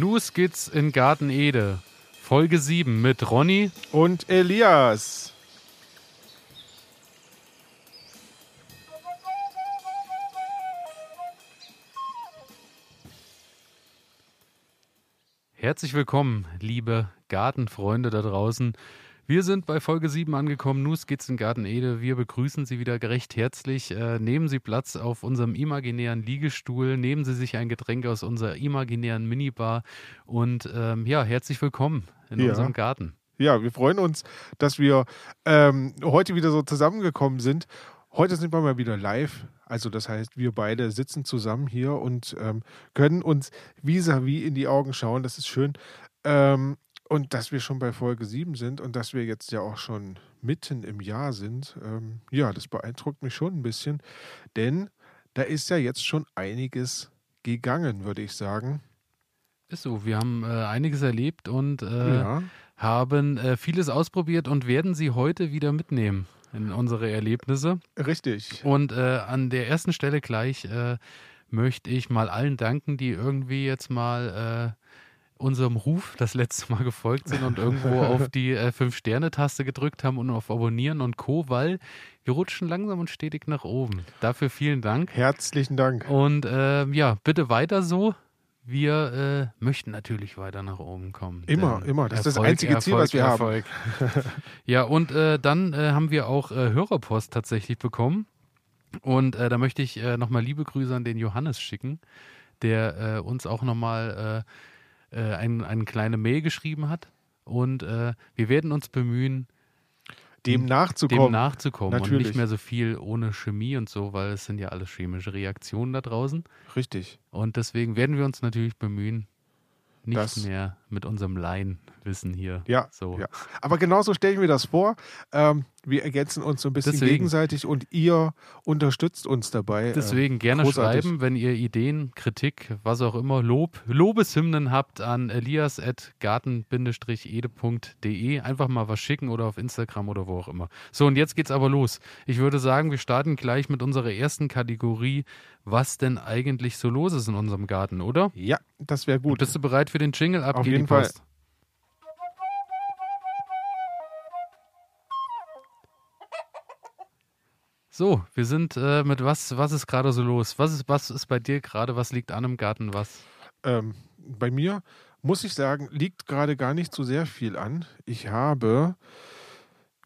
Nu Skits in Garten Ede. Folge 7 mit Ronny und Elias. Herzlich willkommen, liebe Gartenfreunde da draußen. Wir sind bei Folge 7 angekommen. In Garten Ede. Wir begrüßen Sie wieder recht herzlich. Äh, nehmen Sie Platz auf unserem imaginären Liegestuhl. Nehmen Sie sich ein Getränk aus unserer imaginären Minibar. Und ähm, ja, herzlich willkommen in ja. unserem Garten. Ja, wir freuen uns, dass wir ähm, heute wieder so zusammengekommen sind. Heute sind wir mal wieder live. Also das heißt, wir beide sitzen zusammen hier und ähm, können uns vis-à-vis -vis in die Augen schauen. Das ist schön. Ähm, und dass wir schon bei Folge 7 sind und dass wir jetzt ja auch schon mitten im Jahr sind, ähm, ja, das beeindruckt mich schon ein bisschen. Denn da ist ja jetzt schon einiges gegangen, würde ich sagen. Ist so, wir haben äh, einiges erlebt und äh, ja. haben äh, vieles ausprobiert und werden sie heute wieder mitnehmen in unsere Erlebnisse. Richtig. Und äh, an der ersten Stelle gleich äh, möchte ich mal allen danken, die irgendwie jetzt mal äh, unserem Ruf das letzte Mal gefolgt sind und irgendwo auf die äh, Fünf-Sterne-Taste gedrückt haben und auf Abonnieren und Co., weil wir rutschen langsam und stetig nach oben. Dafür vielen Dank. Herzlichen Dank. Und äh, ja, bitte weiter so. Wir äh, möchten natürlich weiter nach oben kommen. Immer, immer. Das Erfolg, ist das einzige Erfolg, Ziel, was wir Erfolg. haben. ja, und äh, dann äh, haben wir auch äh, Hörerpost tatsächlich bekommen. Und da möchte ich nochmal liebe Grüße an den Johannes schicken, der uns auch nochmal äh, ein, eine kleine Mail geschrieben hat. Und äh, wir werden uns bemühen, dem nachzukommen. Dem nachzukommen Natürlich. und nicht mehr so viel ohne Chemie und so, weil es sind ja alles chemische Reaktionen da draußen. Richtig. Und deswegen werden wir uns natürlich bemühen, nicht das, mehr mit unserem Laienwissen hier. Ja, so. ja. Aber genauso stelle ich mir das vor. Ähm, wir ergänzen uns so ein bisschen Deswegen. gegenseitig und ihr unterstützt uns dabei. Äh, Deswegen gerne großartig. schreiben, wenn ihr Ideen, Kritik, was auch immer, Lob, Lobeshymnen habt an elias.garten-ede.de. Einfach mal was schicken oder auf Instagram oder wo auch immer. So, und jetzt geht's aber los. Ich würde sagen, wir starten gleich mit unserer ersten Kategorie, was denn eigentlich so los ist in unserem Garten, oder? Ja, das wäre gut. Bist du bereit für den Jingle? Ab auf jeden Fall. So, wir sind äh, mit was, was ist gerade so los? Was ist, was ist bei dir gerade? Was liegt an im Garten? Was? Ähm, bei mir muss ich sagen, liegt gerade gar nicht so sehr viel an. Ich habe,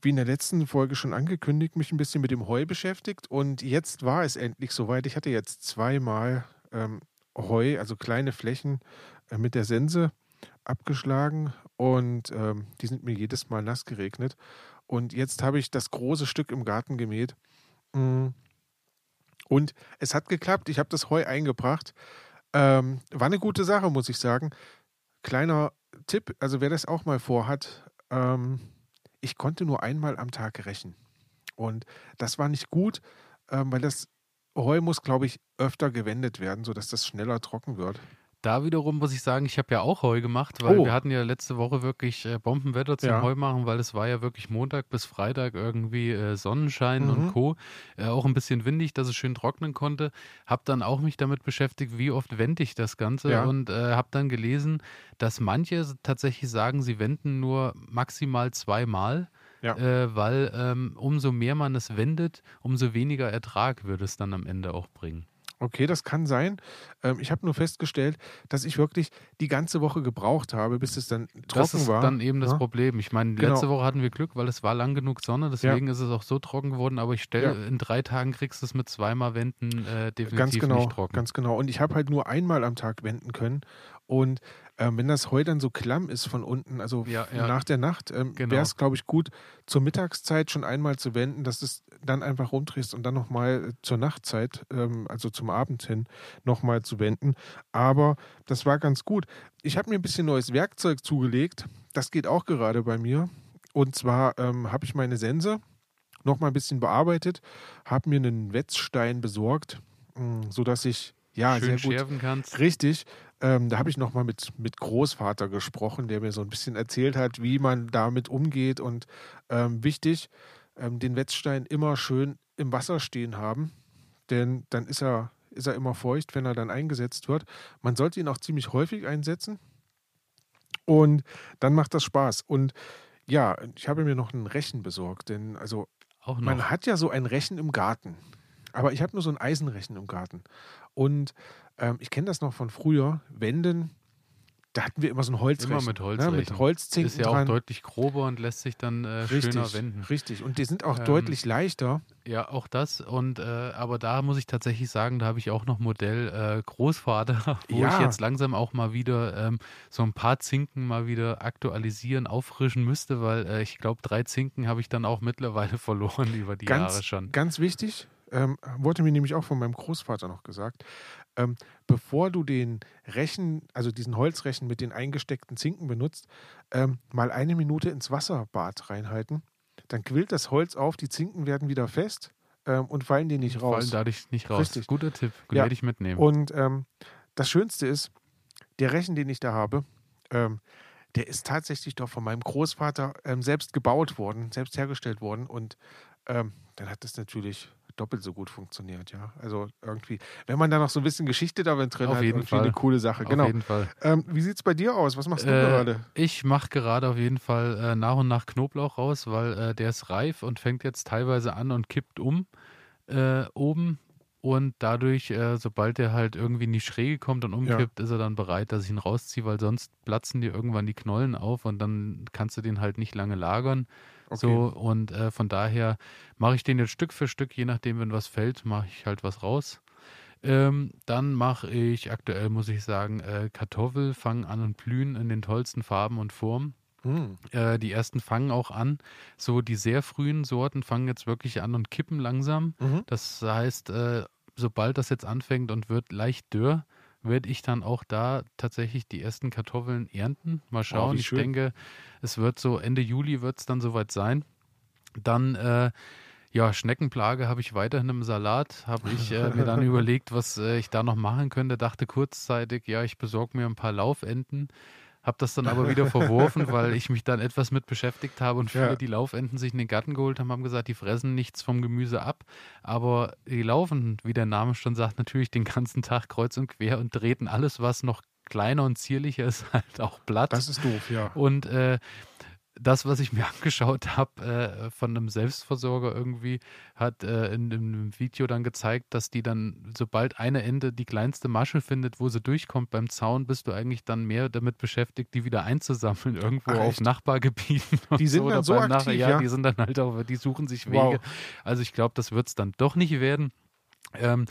wie in der letzten Folge schon angekündigt, mich ein bisschen mit dem Heu beschäftigt und jetzt war es endlich soweit. Ich hatte jetzt zweimal ähm, Heu, also kleine Flächen äh, mit der Sense abgeschlagen und ähm, die sind mir jedes Mal nass geregnet. Und jetzt habe ich das große Stück im Garten gemäht. Und es hat geklappt. Ich habe das Heu eingebracht. Ähm, war eine gute Sache, muss ich sagen. Kleiner Tipp, also wer das auch mal vorhat, ähm, ich konnte nur einmal am Tag rächen. Und das war nicht gut, ähm, weil das Heu muss, glaube ich, öfter gewendet werden, sodass das schneller trocken wird. Da wiederum muss ich sagen, ich habe ja auch Heu gemacht, weil oh. wir hatten ja letzte Woche wirklich äh, Bombenwetter zum ja. Heu machen, weil es war ja wirklich Montag bis Freitag irgendwie äh, Sonnenschein mhm. und Co. Äh, auch ein bisschen windig, dass es schön trocknen konnte. Hab dann auch mich damit beschäftigt, wie oft wende ich das Ganze ja. und habe dann gelesen, dass manche tatsächlich sagen, sie wenden nur maximal zweimal. Ja. Äh, weil ähm, umso mehr man es wendet, umso weniger Ertrag würde es dann am Ende auch bringen. Okay, das kann sein. Ähm, ich habe nur festgestellt, dass ich wirklich die ganze Woche gebraucht habe, bis es dann trocken war. Das ist war. dann eben das ja? Problem. Ich meine, genau. letzte Woche hatten wir Glück, weil es war lang genug Sonne, deswegen ja. ist es auch so trocken geworden. Aber ich stelle, ja. in drei Tagen kriegst du es mit zweimal Wenden äh, definitiv ganz genau, nicht trocken. Ganz genau. Und ich habe halt nur einmal am Tag wenden können. Und ähm, wenn das Heu dann so klamm ist von unten, also ja, ja. nach der Nacht, ähm, genau. wäre es, glaube ich, gut, zur Mittagszeit schon einmal zu wenden, dass du es dann einfach rumdrehst und dann nochmal zur Nachtzeit, ähm, also zum Abend hin, nochmal zu wenden. Aber das war ganz gut. Ich habe mir ein bisschen neues Werkzeug zugelegt. Das geht auch gerade bei mir. Und zwar ähm, habe ich meine Sense nochmal ein bisschen bearbeitet, habe mir einen Wetzstein besorgt, mm, sodass ich ja, Schön sehr gut. schärfen kannst. Richtig. Ähm, da habe ich nochmal mit, mit Großvater gesprochen, der mir so ein bisschen erzählt hat, wie man damit umgeht. Und ähm, wichtig, ähm, den Wetzstein immer schön im Wasser stehen haben, denn dann ist er, ist er immer feucht, wenn er dann eingesetzt wird. Man sollte ihn auch ziemlich häufig einsetzen. Und dann macht das Spaß. Und ja, ich habe mir noch ein Rechen besorgt, denn also man hat ja so ein Rechen im Garten. Aber ich habe nur so ein Eisenrechen im Garten. Und ähm, ich kenne das noch von früher. Wenden, da hatten wir immer so ein Holzrechen. Immer mit Holz. Ne? Mit Holzzinken Ist ja auch deutlich grober und lässt sich dann äh, richtig, schöner wenden. Richtig. Und die sind auch ähm, deutlich leichter. Ja, auch das. Und äh, aber da muss ich tatsächlich sagen, da habe ich auch noch Modell äh, Großvater, wo ja. ich jetzt langsam auch mal wieder ähm, so ein paar Zinken mal wieder aktualisieren, auffrischen müsste, weil äh, ich glaube, drei Zinken habe ich dann auch mittlerweile verloren über die ganz, Jahre schon. Ganz wichtig, ähm, wurde mir nämlich auch von meinem Großvater noch gesagt, ähm, bevor du den Rechen, also diesen Holzrechen mit den eingesteckten Zinken benutzt, ähm, mal eine Minute ins Wasserbad reinhalten. Dann quillt das Holz auf, die Zinken werden wieder fest ähm, und fallen dir nicht raus. Fallen dadurch nicht raus. Richtig. Guter Tipp, ja. werde ich mitnehmen. Und ähm, das Schönste ist, der Rechen, den ich da habe, ähm, der ist tatsächlich doch von meinem Großvater selbst gebaut worden, selbst hergestellt worden. Und ähm, dann hat das natürlich doppelt so gut funktioniert, ja. Also irgendwie, wenn man da noch so ein bisschen Geschichte darin drin auf hat, jeden Fall. eine coole Sache. Auf genau. jeden Fall. Ähm, wie sieht es bei dir aus? Was machst du äh, gerade? Ich mache gerade auf jeden Fall äh, nach und nach Knoblauch raus, weil äh, der ist reif und fängt jetzt teilweise an und kippt um äh, oben. Und dadurch, äh, sobald der halt irgendwie in die Schräge kommt und umkippt, ja. ist er dann bereit, dass ich ihn rausziehe, weil sonst platzen dir irgendwann die Knollen auf und dann kannst du den halt nicht lange lagern. Okay. So, und äh, von daher mache ich den jetzt Stück für Stück, je nachdem, wenn was fällt, mache ich halt was raus. Ähm, dann mache ich aktuell, muss ich sagen, äh, Kartoffel fangen an und blühen in den tollsten Farben und Formen. Mm. Äh, die ersten fangen auch an. So die sehr frühen Sorten fangen jetzt wirklich an und kippen langsam. Mhm. Das heißt, äh, sobald das jetzt anfängt und wird leicht dürr, werde ich dann auch da tatsächlich die ersten Kartoffeln ernten. Mal oh, schauen. Oh, ich denke, es wird so Ende Juli wird es dann soweit sein. Dann äh, ja, Schneckenplage habe ich weiterhin im Salat. Habe ich äh, mir dann überlegt, was äh, ich da noch machen könnte. Dachte kurzzeitig, ja, ich besorge mir ein paar Laufenten. Habe das dann aber wieder verworfen, weil ich mich dann etwas mit beschäftigt habe und viele, ja. die Laufenten sich in den Garten geholt haben, haben gesagt, die fressen nichts vom Gemüse ab. Aber die laufen, wie der Name schon sagt, natürlich den ganzen Tag kreuz und quer und treten alles, was noch kleiner und zierlicher ist, halt auch platt. Das ist doof, ja. Und äh, das, was ich mir angeschaut habe äh, von einem Selbstversorger irgendwie, hat äh, in, in, einem Video dann gezeigt, dass die dann, sobald eine Ende die kleinste Masche findet, wo sie durchkommt beim Zaun, bist du eigentlich dann mehr damit beschäftigt, die wieder einzusammeln irgendwo Ach, auf Nachbargebieten. Die sind so, dann so aktiv, Nachbar, ja, ja, die sind dann halt auch, die suchen sich Wege. Wow. Also ich glaube, das wird es dann doch nicht werden. Ähm,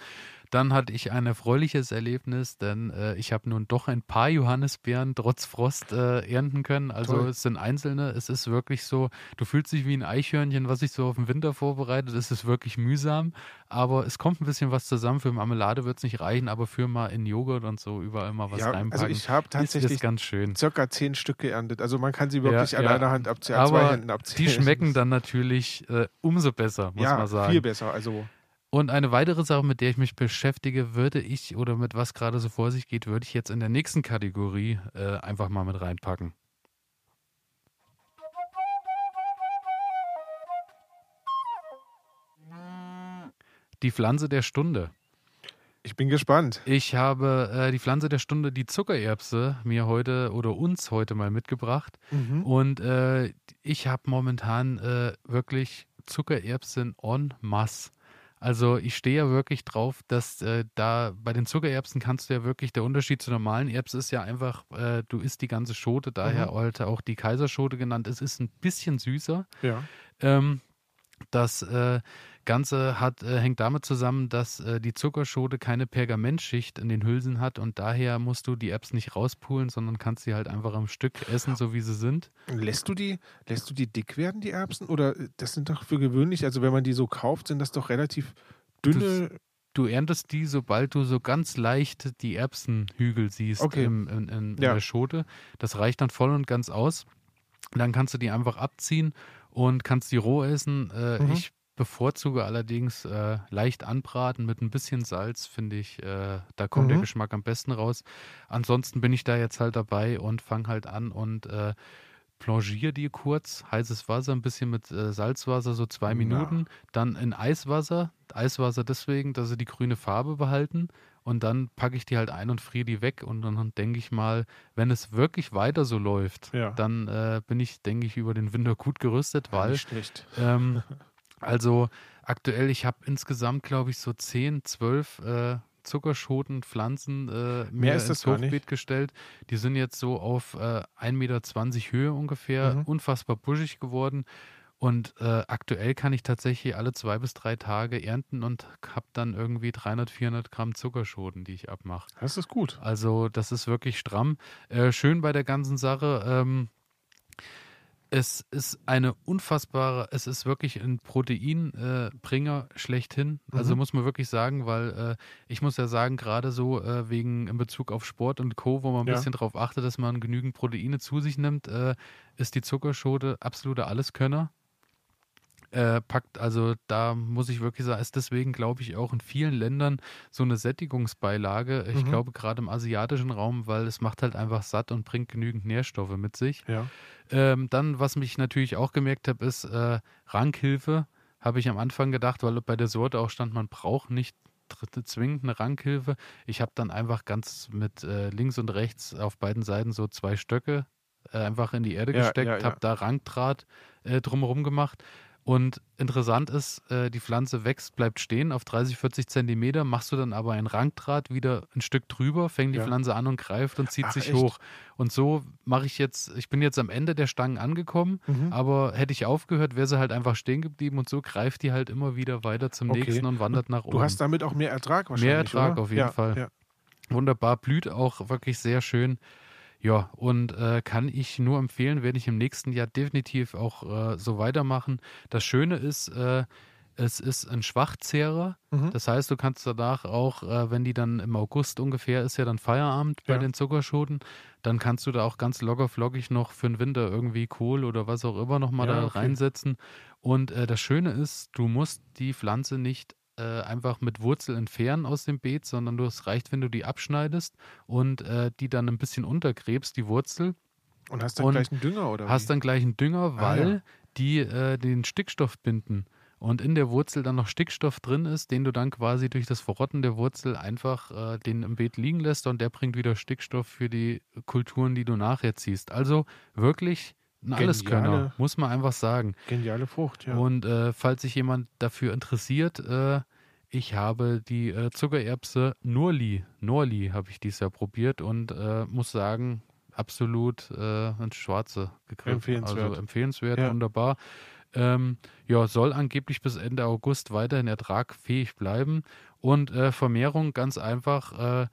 dann hatte ich ein erfreuliches Erlebnis, denn äh, ich habe nun doch ein paar Johannisbeeren trotz Frost äh, ernten können. Also Toll. es sind einzelne. Es ist wirklich so, du fühlst dich wie ein Eichhörnchen, was sich so auf den Winter vorbereitet. Es ist wirklich mühsam, aber es kommt ein bisschen was zusammen. Für Marmelade wird es nicht reichen, aber für mal in Joghurt und so überall mal was ja, also reinpacken. Also ich habe tatsächlich ganz schön. circa zehn Stück geerntet. Also man kann sie wirklich ja, an ja. einer Hand abziehen, an zwei Händen abziehen. Die schmecken dann natürlich äh, umso besser, muss man sagen. Ja, viel besser. Also und eine weitere Sache, mit der ich mich beschäftige, würde ich oder mit was gerade so vor sich geht, würde ich jetzt in der nächsten Kategorie äh, einfach mal mit reinpacken. Die Pflanze der Stunde. Ich bin gespannt. Ich habe äh, die Pflanze der Stunde, die Zuckererbse, mir heute oder uns heute mal mitgebracht. Mhm. Und äh, ich habe momentan äh, wirklich Zuckererbsen en masse. Also ich stehe ja wirklich drauf, dass äh, da bei den Zuckererbsen kannst du ja wirklich, der Unterschied zu normalen Erbsen ist ja einfach, äh, du isst die ganze Schote, daher mhm. heute auch die Kaiserschote genannt. Es ist ein bisschen süßer. Ja. Ähm, das äh, Ganze hat, äh, hängt damit zusammen, dass äh, die Zuckerschote keine Pergamentschicht in den Hülsen hat und daher musst du die Erbsen nicht rauspulen, sondern kannst sie halt einfach am Stück essen, so wie sie sind. Lässt du die, lässt du die dick werden, die Erbsen? Oder das sind doch für gewöhnlich, also wenn man die so kauft, sind das doch relativ dünne. Das, du erntest die, sobald du so ganz leicht die Erbsenhügel siehst okay. im, in, in, in ja. der Schote. Das reicht dann voll und ganz aus. Dann kannst du die einfach abziehen und kannst die roh essen. Äh, mhm. Ich bevorzuge allerdings äh, leicht anbraten mit ein bisschen Salz, finde ich, äh, da kommt mhm. der Geschmack am besten raus. Ansonsten bin ich da jetzt halt dabei und fange halt an und äh, blanchiere die kurz, heißes Wasser, ein bisschen mit äh, Salzwasser, so zwei Minuten, ja. dann in Eiswasser, Eiswasser deswegen, dass sie die grüne Farbe behalten und dann packe ich die halt ein und friere die weg und dann denke ich mal, wenn es wirklich weiter so läuft, ja. dann äh, bin ich, denke ich, über den Winter gut gerüstet, weil ja, ähm, also aktuell, ich habe insgesamt, glaube ich, so 10, 12 äh, Zuckerschoten, Pflanzen äh, mehr ist ins Hochbeet gestellt. Die sind jetzt so auf äh, 1,20 Meter Höhe ungefähr, mhm. unfassbar buschig geworden. Und äh, aktuell kann ich tatsächlich alle zwei bis drei Tage ernten und habe dann irgendwie 300, 400 Gramm Zuckerschoten, die ich abmache. Das ist gut. Also das ist wirklich stramm. Äh, schön bei der ganzen Sache. Ähm, es ist eine unfassbare, es ist wirklich ein Proteinbringer äh, schlechthin. Also mhm. muss man wirklich sagen, weil äh, ich muss ja sagen, gerade so äh, wegen in Bezug auf Sport und Co., wo man ein ja. bisschen darauf achtet, dass man genügend Proteine zu sich nimmt, äh, ist die Zuckerschote absoluter Alleskönner äh, packt. Also da muss ich wirklich sagen, ist deswegen, glaube ich, auch in vielen Ländern so eine Sättigungsbeilage. Ich mhm. glaube gerade im asiatischen Raum, weil es macht halt einfach satt und bringt genügend Nährstoffe mit sich. Ja. Ähm, dann, was mich natürlich auch gemerkt habe, ist äh, Rankhilfe. Habe ich am Anfang gedacht, weil bei der Sorte auch stand, man braucht nicht zwingend eine Rankhilfe. Ich habe dann einfach ganz mit äh, links und rechts auf beiden Seiten so zwei Stöcke äh, einfach in die Erde ja, gesteckt, ja, ja. habe da Rangdraht äh, drumherum gemacht und interessant ist, äh, die Pflanze wächst, bleibt stehen auf 30, 40 Zentimeter, machst du dann aber ein Rangdraht wieder ein Stück drüber, fängt die ja. Pflanze an und greift und zieht Ach, sich echt? hoch. Und so mache ich jetzt, ich bin jetzt am Ende der Stangen angekommen, mhm. aber hätte ich aufgehört, wäre sie halt einfach stehen geblieben und so greift die halt immer wieder weiter zum okay. nächsten und wandert nach oben. Du hast damit auch mehr Ertrag wahrscheinlich. Mehr Ertrag oder? auf jeden ja, Fall. Ja. Wunderbar, blüht auch wirklich sehr schön. Ja, und äh, kann ich nur empfehlen, werde ich im nächsten Jahr definitiv auch äh, so weitermachen. Das Schöne ist, äh, es ist ein Schwachzehrer. Mhm. Das heißt, du kannst danach auch, äh, wenn die dann im August ungefähr ist ja dann Feierabend bei ja. den Zuckerschoten, dann kannst du da auch ganz locker flockig noch für den Winter irgendwie Kohl oder was auch immer nochmal ja, da okay. reinsetzen. Und äh, das Schöne ist, du musst die Pflanze nicht äh, einfach mit Wurzel entfernen aus dem Beet, sondern du, es reicht, wenn du die abschneidest und äh, die dann ein bisschen untergräbst, die Wurzel. Und hast dann und gleich einen Dünger, oder? Hast wie? dann gleich einen Dünger, weil ah, ja. die äh, den Stickstoff binden und in der Wurzel dann noch Stickstoff drin ist, den du dann quasi durch das Verrotten der Wurzel einfach äh, den im Beet liegen lässt und der bringt wieder Stickstoff für die Kulturen, die du nachher ziehst. Also wirklich ein Alleskönner, muss man einfach sagen. Geniale Frucht, ja. Und äh, falls sich jemand dafür interessiert, äh, ich habe die äh, Zuckererbse Norli, Norli habe ich dieses Jahr probiert und äh, muss sagen, absolut äh, ins Schwarze gegriffen. Empfehlenswert. Also empfehlenswert, ja. wunderbar. Ähm, ja, soll angeblich bis Ende August weiterhin ertragfähig bleiben. Und äh, Vermehrung ganz einfach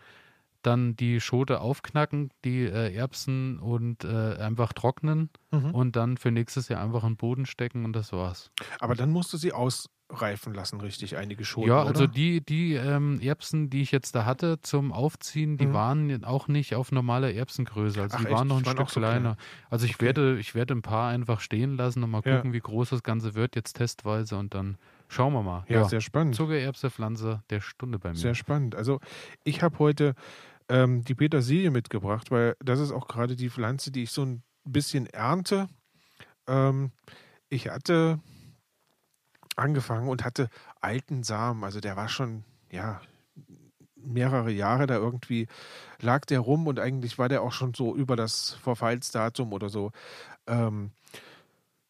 dann die Schote aufknacken, die äh, Erbsen und äh, einfach trocknen mhm. und dann für nächstes Jahr einfach in den Boden stecken und das war's. Aber dann musst du sie ausreifen lassen, richtig, einige Schoten. Ja, also oder? die, die ähm, Erbsen, die ich jetzt da hatte zum Aufziehen, die mhm. waren auch nicht auf normaler Erbsengröße. Also Ach, die echt? waren noch ein waren Stück so kleiner. Klein. Also ich okay. werde, ich werde ein paar einfach stehen lassen und mal gucken, ja. wie groß das Ganze wird, jetzt testweise und dann Schauen wir mal. Ja, ja. sehr spannend. Zuckererbse-Pflanze der Stunde bei mir. Sehr spannend. Also ich habe heute ähm, die Petersilie mitgebracht, weil das ist auch gerade die Pflanze, die ich so ein bisschen ernte. Ähm, ich hatte angefangen und hatte alten Samen, also der war schon, ja, mehrere Jahre da irgendwie lag der rum und eigentlich war der auch schon so über das Verfallsdatum oder so. Ähm,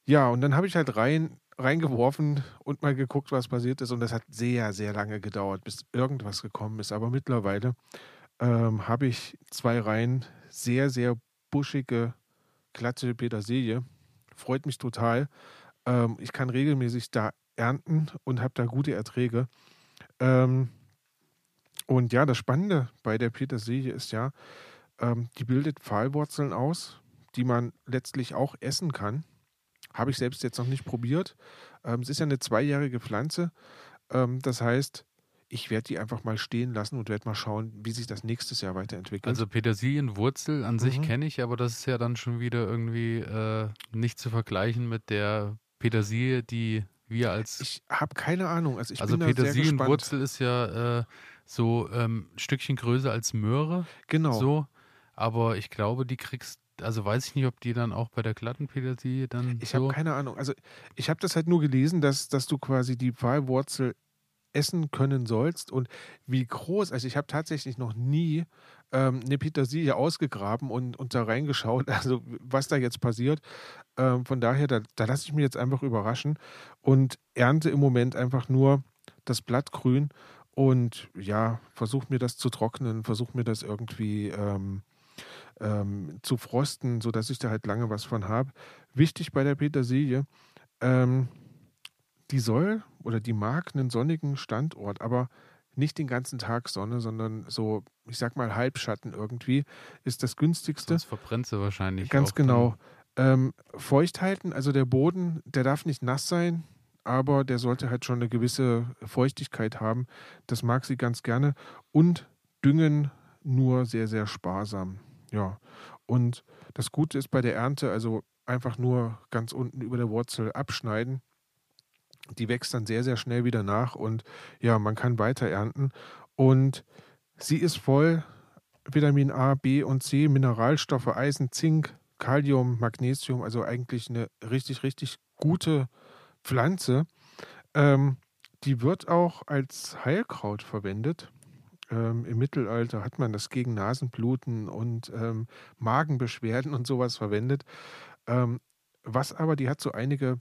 ja, und dann habe ich halt rein reingeworfen und mal geguckt, was passiert ist. Und das hat sehr, sehr lange gedauert, bis irgendwas gekommen ist. Aber mittlerweile ähm, habe ich zwei Reihen sehr, sehr buschige, glatte Petersilie. Freut mich total. Ähm, ich kann regelmäßig da ernten und habe da gute Erträge. Ähm, und ja, das Spannende bei der Petersilie ist ja, ähm, die bildet Pfahlwurzeln aus, die man letztlich auch essen kann. Habe ich selbst jetzt noch nicht probiert. Ähm, es ist ja eine zweijährige Pflanze. Ähm, das heißt, ich werde die einfach mal stehen lassen und werde mal schauen, wie sich das nächstes Jahr weiterentwickelt. Also Petersilienwurzel an mhm. sich kenne ich, aber das ist ja dann schon wieder irgendwie äh, nicht zu vergleichen mit der Petersilie, die wir als. Ich habe keine Ahnung. Also, ich also Petersilienwurzel ist ja äh, so ähm, ein Stückchen größer als Möhre. Genau. So. Aber ich glaube, die kriegst also weiß ich nicht, ob die dann auch bei der glatten Petersilie dann. Ich so habe keine Ahnung. Also ich habe das halt nur gelesen, dass, dass du quasi die Pfahlwurzel essen können sollst und wie groß, also ich habe tatsächlich noch nie ähm, eine Petersilie ausgegraben und, und da reingeschaut, also was da jetzt passiert. Ähm, von daher, da, da lasse ich mich jetzt einfach überraschen und ernte im Moment einfach nur das Blatt grün und ja, versuche mir das zu trocknen, versuche mir das irgendwie ähm, ähm, zu frosten, sodass ich da halt lange was von habe. Wichtig bei der Petersilie, ähm, die soll oder die mag einen sonnigen Standort, aber nicht den ganzen Tag Sonne, sondern so, ich sag mal, Halbschatten irgendwie ist das günstigste. Das verbrennt sie wahrscheinlich. Ganz genau. Ähm, feucht halten, also der Boden, der darf nicht nass sein, aber der sollte halt schon eine gewisse Feuchtigkeit haben. Das mag sie ganz gerne. Und düngen nur sehr, sehr sparsam. Ja. Und das Gute ist bei der Ernte, also einfach nur ganz unten über der Wurzel abschneiden die wächst dann sehr, sehr schnell wieder nach und ja, man kann weiter ernten. Und sie ist voll Vitamin A, B und C, Mineralstoffe, Eisen, Zink, Kalium, Magnesium, also eigentlich eine richtig, richtig gute Pflanze. Ähm, die wird auch als Heilkraut verwendet. Ähm, Im Mittelalter hat man das gegen Nasenbluten und ähm, Magenbeschwerden und sowas verwendet. Ähm, was aber, die hat so einige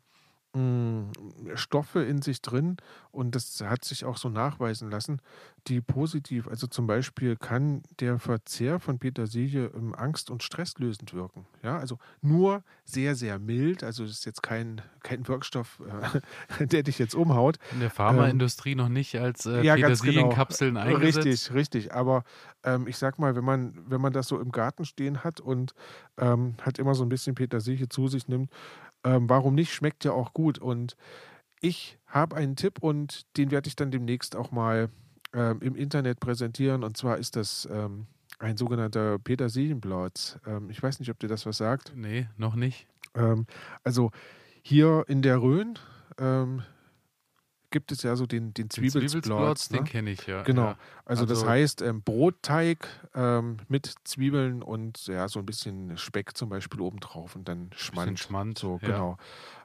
hm, Stoffe in sich drin und das hat sich auch so nachweisen lassen, die positiv, also zum Beispiel kann der Verzehr von Petersilie ähm, angst- und stresslösend wirken. Ja, also nur sehr, sehr mild, also es ist jetzt kein, kein Wirkstoff, äh, der dich jetzt umhaut. In der Pharmaindustrie ähm, noch nicht als äh, ja, Petersilienkapseln genau. eingesetzt. Richtig, richtig, aber ähm, ich sag mal, wenn man, wenn man das so im Garten stehen hat und ähm, hat immer so ein bisschen Petersilie zu sich nimmt, ähm, warum nicht? Schmeckt ja auch gut. Und ich habe einen Tipp und den werde ich dann demnächst auch mal ähm, im Internet präsentieren. Und zwar ist das ähm, ein sogenannter Petersilienblatt. Ähm, ich weiß nicht, ob dir das was sagt. Nee, noch nicht. Ähm, also hier in der Rhön ähm, gibt es ja so den, den Zwiebelsplotz. Ne? Den kenne ich, ja. Genau. Ja. Also, also, das heißt ähm, Brotteig ähm, mit Zwiebeln und ja, so ein bisschen Speck zum Beispiel obendrauf und dann Schmand. Schmand. So, ja. genau.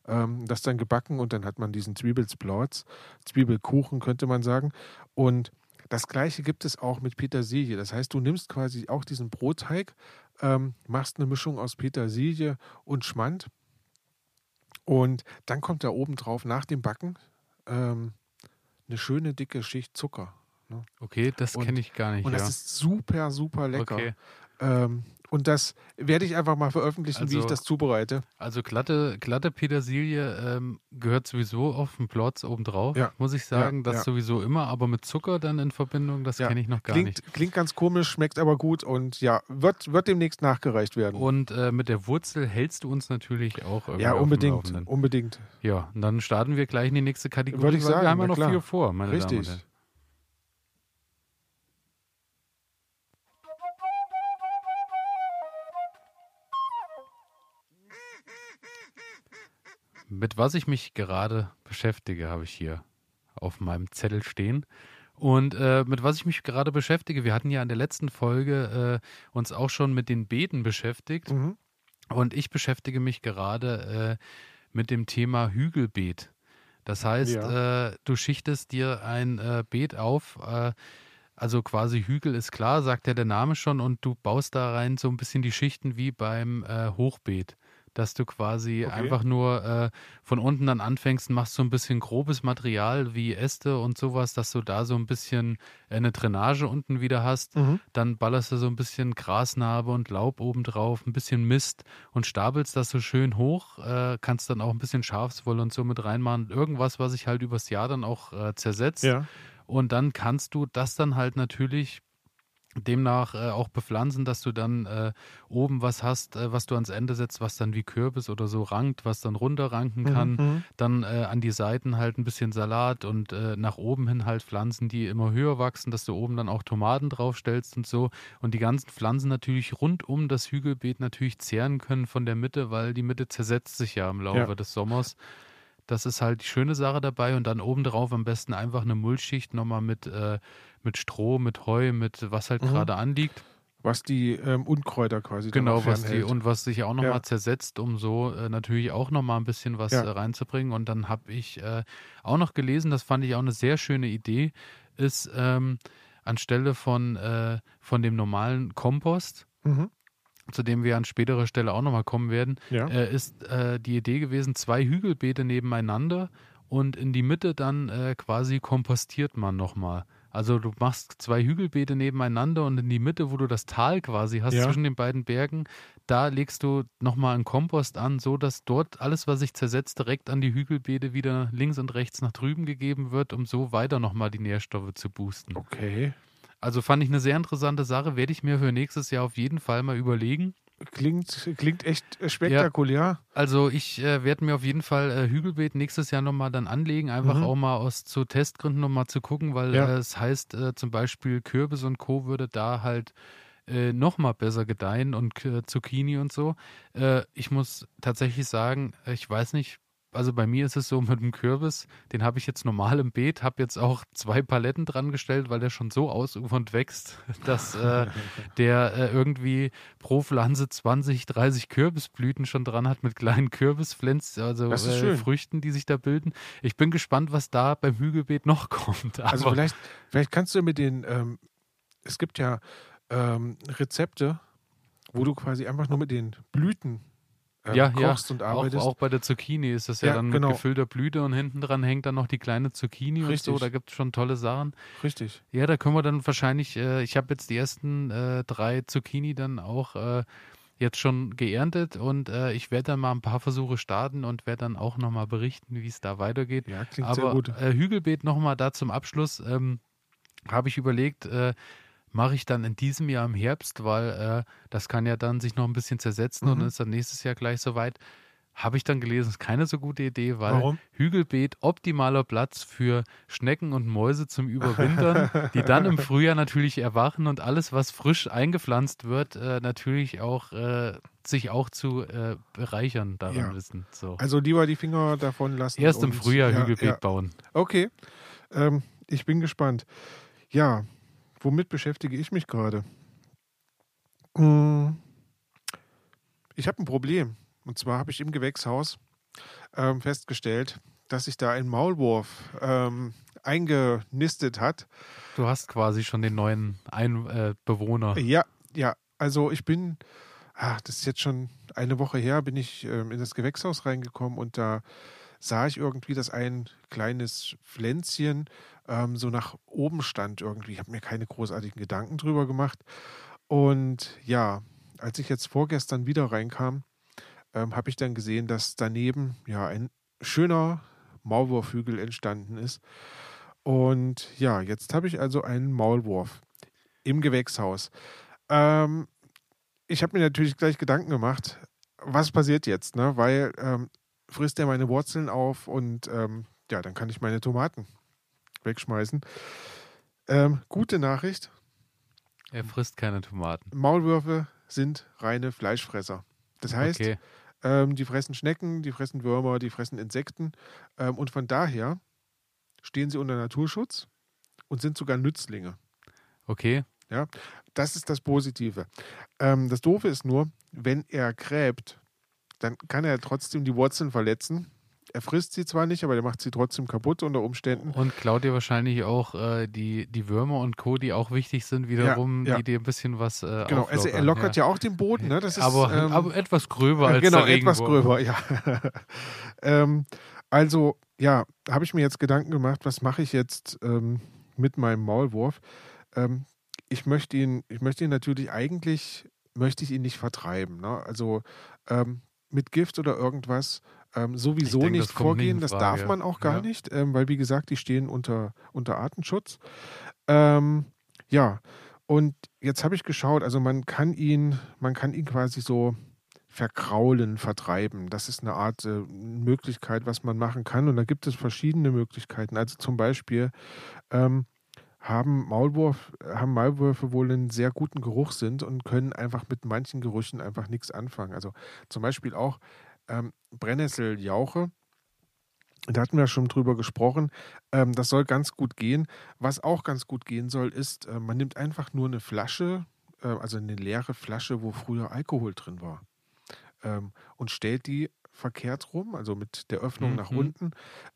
Ähm, das dann gebacken und dann hat man diesen Zwiebelsplotz, Zwiebelkuchen könnte man sagen. Und das gleiche gibt es auch mit Petersilie. Das heißt, du nimmst quasi auch diesen Brotteig, ähm, machst eine Mischung aus Petersilie und Schmand. Und dann kommt da oben drauf nach dem Backen ähm, eine schöne dicke Schicht Zucker. Ne? Okay, das kenne ich gar nicht. Und ja. das ist super, super lecker. Okay. Ähm, und das werde ich einfach mal veröffentlichen, also, wie ich also das zubereite. Also glatte, glatte Petersilie ähm, gehört sowieso auf den Plotz obendrauf, ja. muss ich sagen. Ja, das ja. sowieso immer, aber mit Zucker dann in Verbindung, das kenne ich noch gar klingt, nicht. Klingt ganz komisch, schmeckt aber gut und ja, wird, wird demnächst nachgereicht werden. Und äh, mit der Wurzel hältst du uns natürlich auch irgendwie Ja, unbedingt, unbedingt. Ja, und dann starten wir gleich in die nächste Kategorie, Würde ich sagen, wir haben ja noch klar. viel vor, meine Richtig. Damen und Herren. Mit was ich mich gerade beschäftige, habe ich hier auf meinem Zettel stehen. Und äh, mit was ich mich gerade beschäftige, wir hatten ja in der letzten Folge äh, uns auch schon mit den Beeten beschäftigt. Mhm. Und ich beschäftige mich gerade äh, mit dem Thema Hügelbeet. Das heißt, ja. Äh, du schichtest dir ein äh, Beet auf, äh, also quasi Hügel ist klar, sagt ja der Name schon, und du baust da rein so ein bisschen die Schichten wie beim Hochbeet dass du quasi okay. einfach nur äh, von unten dann anfängst machst so ein bisschen grobes Material wie Äste und sowas, dass du da so ein bisschen äh, eine Drainage unten wieder hast. Mhm. Dann ballerst du so ein bisschen Grasnarbe und Laub oben drauf, ein bisschen Mist und stapelst das so schön hoch. Äh, kannst dann auch ein bisschen Schafswolle und so mit reinmachen. Irgendwas, was sich halt übers Jahr dann auch äh, zersetzt. Ja. Und dann kannst du das dann halt natürlich demnach äh, auch bepflanzen, dass du dann äh, oben was hast, äh, was du ans Ende setzt, was dann wie Kürbis oder so rankt, was dann runterranken kann. Mhm. mhm. Dann äh, an die Seiten halt ein bisschen Salat und äh, nach oben hin halt Pflanzen, die immer höher wachsen, dass du oben dann auch Tomaten draufstellst und so. Und die ganzen Pflanzen natürlich rund um das Hügelbeet natürlich zehren können von der Mitte, weil die Mitte zersetzt sich ja im Laufe ja. des Sommers. Das ist halt die schöne Sache dabei. Und dann obendrauf am besten einfach eine Mulchschicht nochmal mit, äh, mit Stroh, mit Heu, mit was halt mhm. gerade anliegt. Was die ähm, Unkräuter quasi Genau, was die und was sich auch nochmal ja. zersetzt, um so äh, natürlich auch nochmal ein bisschen was ja. äh, reinzubringen. Und dann habe ich äh, auch noch gelesen, das fand ich auch eine sehr schöne Idee, ist ähm, anstelle von, äh, von dem normalen Kompost, mhm. Zu dem wir an späterer Stelle auch nochmal kommen werden, ja. Äh, ist äh, die Idee gewesen, zwei Hügelbeete nebeneinander und in die Mitte dann quasi kompostiert man nochmal. Also du machst zwei Hügelbeete nebeneinander und in die Mitte, wo du das Tal quasi hast ja. zwischen den beiden Bergen, da legst du nochmal einen Kompost an, so dass dort alles, was sich zersetzt, direkt an die Hügelbeete wieder links und rechts nach drüben gegeben wird, um so weiter nochmal die Nährstoffe zu boosten. Okay. Also fand ich eine sehr interessante Sache, werde ich mir für nächstes Jahr auf jeden Fall mal überlegen. Klingt, klingt echt spektakulär. Ja, also ich äh, werde mir auf jeden Fall äh, Hügelbeet nächstes Jahr nochmal dann anlegen, einfach mhm. auch mal aus zu Testgründen nochmal zu gucken, weil ja. äh, es heißt äh, zum Beispiel Kürbis und Co. würde da halt äh, nochmal besser gedeihen und äh, Zucchini und so. Äh, ich muss tatsächlich sagen, ich weiß nicht, also bei mir ist es so mit dem Kürbis, den habe ich jetzt normal im Beet, habe jetzt auch zwei Paletten dran gestellt, weil der schon so ausufernd wächst, dass äh, der äh, irgendwie pro Pflanze 20, 30 Kürbisblüten schon dran hat mit kleinen Kürbispflänzchen, also äh, Früchten, die sich da bilden. Ich bin gespannt, was da beim Hügelbeet noch kommt. Aber also vielleicht, vielleicht kannst du mit den, ähm, es gibt ja ähm, Rezepte, wo du quasi einfach nur mit den Blüten ähm, ja, kochst ja. und arbeitest. Auch, auch, bei der Zucchini ist das ja, ja dann genau. mit gefüllter Blüte und hinten dran hängt dann noch die kleine Zucchini Richtig. und so. Da gibt es schon tolle Sachen. Richtig. Ja, da können wir dann wahrscheinlich, äh, ich habe jetzt die ersten äh, drei Zucchini dann auch äh, jetzt schon geerntet und äh, ich werde dann mal ein paar Versuche starten und werde dann auch nochmal berichten, wie es da weitergeht. Ja, klingt Aber, sehr gut. Äh, Hügelbeet nochmal da zum Abschluss. Ähm, habe ich überlegt, äh, mache ich dann in diesem Jahr im Herbst, weil äh, das kann ja dann sich noch ein bisschen zersetzen mhm. und dann ist dann nächstes Jahr gleich soweit. Habe ich dann gelesen, ist keine so gute Idee, weil Warum? Hügelbeet optimaler Platz für Schnecken und Mäuse zum Überwintern, die dann im Frühjahr natürlich erwachen und alles, was frisch eingepflanzt wird, äh, natürlich auch äh, sich auch zu äh, bereichern daran ja. wissen. So. Also lieber die Finger davon lassen. Erst im Frühjahr ja, Hügelbeet ja. bauen. Okay, ähm, ich bin gespannt. Ja, womit beschäftige ich mich gerade? Hm. Ich habe ein Problem. Und zwar habe ich im Gewächshaus ähm, festgestellt, dass sich da ein Maulwurf ähm, eingenistet hat. Du hast quasi schon den neuen ein äh, Bewohner. Ja, ja. Also ich bin, ach, das ist jetzt schon eine Woche her, bin ich ähm, in das Gewächshaus reingekommen und da sah ich irgendwie, dass ein kleines Pflänzchen ähm, so nach oben stand irgendwie. Ich habe mir keine großartigen Gedanken drüber gemacht. Und ja, als ich jetzt vorgestern wieder reinkam, ähm, habe ich dann gesehen, dass daneben ja ein schöner Maulwurfhügel entstanden ist. Und ja, jetzt habe ich also einen Maulwurf im Gewächshaus. Ähm, ich habe mir natürlich gleich Gedanken gemacht, was passiert jetzt, ne? Weil ähm, frisst er meine Wurzeln auf und ähm, ja, dann kann ich meine Tomaten wegschmeißen. Ähm, gute Nachricht. Er frisst keine Tomaten. Maulwürfe sind reine Fleischfresser. Das heißt, okay. ähm, die fressen Schnecken, die fressen Würmer, die fressen Insekten ähm, und von daher stehen sie unter Naturschutz und sind sogar Nützlinge. Okay. Ja, das ist das Positive. Ähm, das Doofe ist nur, wenn er gräbt, dann kann er trotzdem die Wurzeln verletzen. Er frisst sie zwar nicht, aber er macht sie trotzdem kaputt unter Umständen. Und klaut dir wahrscheinlich auch äh, die, die Würmer und Co., die auch wichtig sind, wiederum, ja, ja. die dir ein bisschen was. Äh, genau, also er lockert ja. ja. auch den Boden. Ne? Das ist, aber, ähm, aber etwas gröber als Genau, etwas gröber, ja. ähm, also, ja, habe ich mir jetzt Gedanken gemacht, was mache ich jetzt ähm, mit meinem Maulwurf? Ähm, ich möchte ihn, ich möchte ihn natürlich eigentlich möchte ich ihn nicht vertreiben. Ne? Also ähm, mit Gift oder irgendwas ähm, sowieso denke, nicht vorgehen. Nicht das darf man auch gar ja. nicht, ähm, weil wie gesagt, die stehen unter, unter Artenschutz. Ähm, ja, und jetzt habe ich geschaut, also man kann ihn, man kann ihn quasi so verkraulen, vertreiben. Das ist eine Art äh, Möglichkeit, was man machen kann. Und da gibt es verschiedene Möglichkeiten. Also zum Beispiel ähm, haben, Maulwurf, haben Maulwürfe wohl einen sehr guten Geruchssinn und können einfach mit manchen Gerüchen einfach nichts anfangen. Also zum Beispiel auch ähm, Brennnesseljauche. Da hatten wir schon drüber gesprochen. Ähm, das soll ganz gut gehen. Was auch ganz gut gehen soll, ist, äh, man nimmt einfach nur eine Flasche äh, also eine leere Flasche, wo früher Alkohol drin war. Ähm, und stellt die verkehrt rum, also mit der Öffnung mhm. nach unten,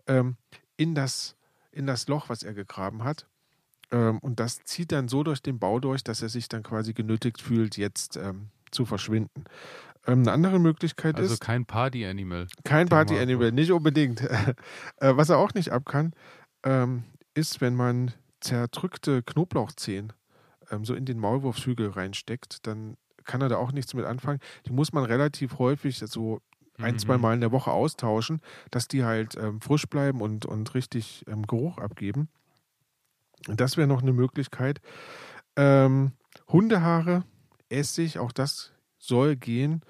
ähm, in, das, in das Loch, was er gegraben hat. Ähm, und das zieht dann so durch den Bau durch, dass er sich dann quasi genötigt fühlt, jetzt ähm, zu verschwinden. Ähm, eine andere Möglichkeit also ist. Also kein Party-Animal. Kein Party-Animal, nicht unbedingt. äh, was er auch nicht ab kann, ähm, ist, wenn man zerdrückte Knoblauchzehen ähm, so in den Maulwurfshügel reinsteckt, dann kann er da auch nichts mit anfangen. Die muss man relativ häufig, so ein, mhm. zwei Mal in der Woche austauschen, dass die halt ähm, frisch bleiben und, und richtig ähm, Geruch abgeben. Das wäre noch eine Möglichkeit. Ähm, Hundehaare, Essig, auch das soll gehen.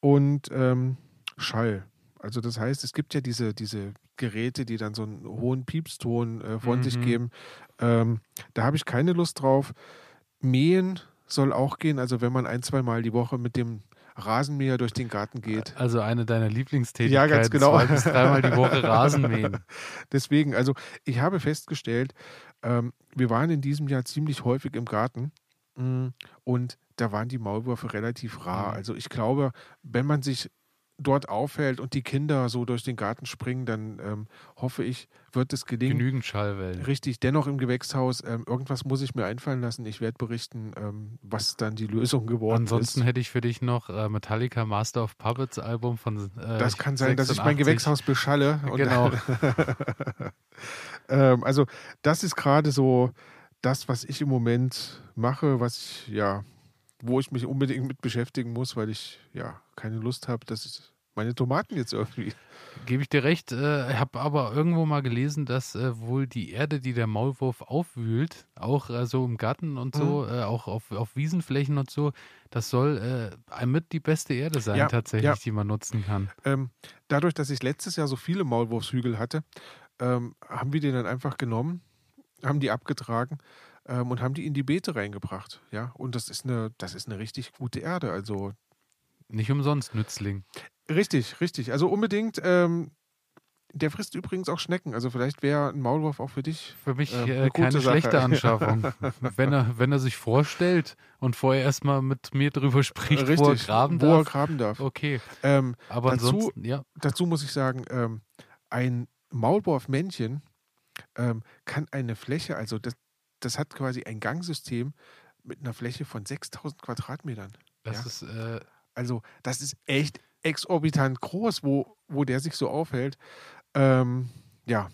Und ähm, Schall. Also das heißt, es gibt ja diese, diese Geräte, die dann so einen hohen Piepston äh, von mhm. sich geben. Ähm, da habe ich keine Lust drauf. Mähen soll auch gehen. Also wenn man ein, zwei Mal die Woche mit dem Rasenmäher durch den Garten geht. Also eine deiner Lieblingstätigkeiten. Ja, ganz genau. Zwei bis dreimal die Woche Rasenmähen. Deswegen, also ich habe festgestellt, ähm, wir waren in diesem Jahr ziemlich häufig im Garten mh, und da waren die Maulwürfe relativ rar. Mhm. Also ich glaube, wenn man sich dort aufhält und die Kinder so durch den Garten springen, dann ähm, hoffe ich, wird es gelingen. Genügend Schallwellen. Richtig, dennoch im Gewächshaus, ähm, irgendwas muss ich mir einfallen lassen. Ich werde berichten, ähm, was dann die Lösung geworden Ansonsten ist. Ansonsten hätte ich für dich noch äh, Metallica Master of Puppets Album von. Äh, das kann sein, 86. dass ich mein Gewächshaus beschalle. genau. Ähm, also, das ist gerade so das, was ich im Moment mache, was ich, ja, wo ich mich unbedingt mit beschäftigen muss, weil ich ja keine Lust habe, dass meine Tomaten jetzt irgendwie. Gebe ich dir recht. Äh, ich habe aber irgendwo mal gelesen, dass äh, wohl die Erde, die der Maulwurf aufwühlt, auch äh, so im Garten und so, mhm. äh, auch auf, auf Wiesenflächen und so, das soll äh, mit die beste Erde sein, ja, tatsächlich, ja. die man nutzen kann. Ähm, dadurch, dass ich letztes Jahr so viele Maulwurfshügel hatte, ähm, haben wir die dann einfach genommen, haben die abgetragen ähm, und haben die in die Beete reingebracht. Ja, und das ist eine, das ist eine richtig gute Erde. Also nicht umsonst Nützling. Richtig, richtig. Also unbedingt. Ähm, der frisst übrigens auch Schnecken. Also vielleicht wäre ein Maulwurf auch für dich. Für mich äh, äh keine schlechte Anschaffung. wenn, er, wenn er sich vorstellt und vorher erstmal mit mir drüber spricht, Richtig, wo er graben wo darf. Er graben darf. Okay. Ähm, Aber dazu, ja. dazu muss ich sagen, ähm, ein Maulwurfmännchen ähm, kann eine Fläche, also das, das hat quasi ein Gangsystem mit einer Fläche von 6000 Quadratmetern. Das ja? ist. Äh also, das ist echt exorbitant groß, wo, wo der sich so aufhält. Ähm, ja,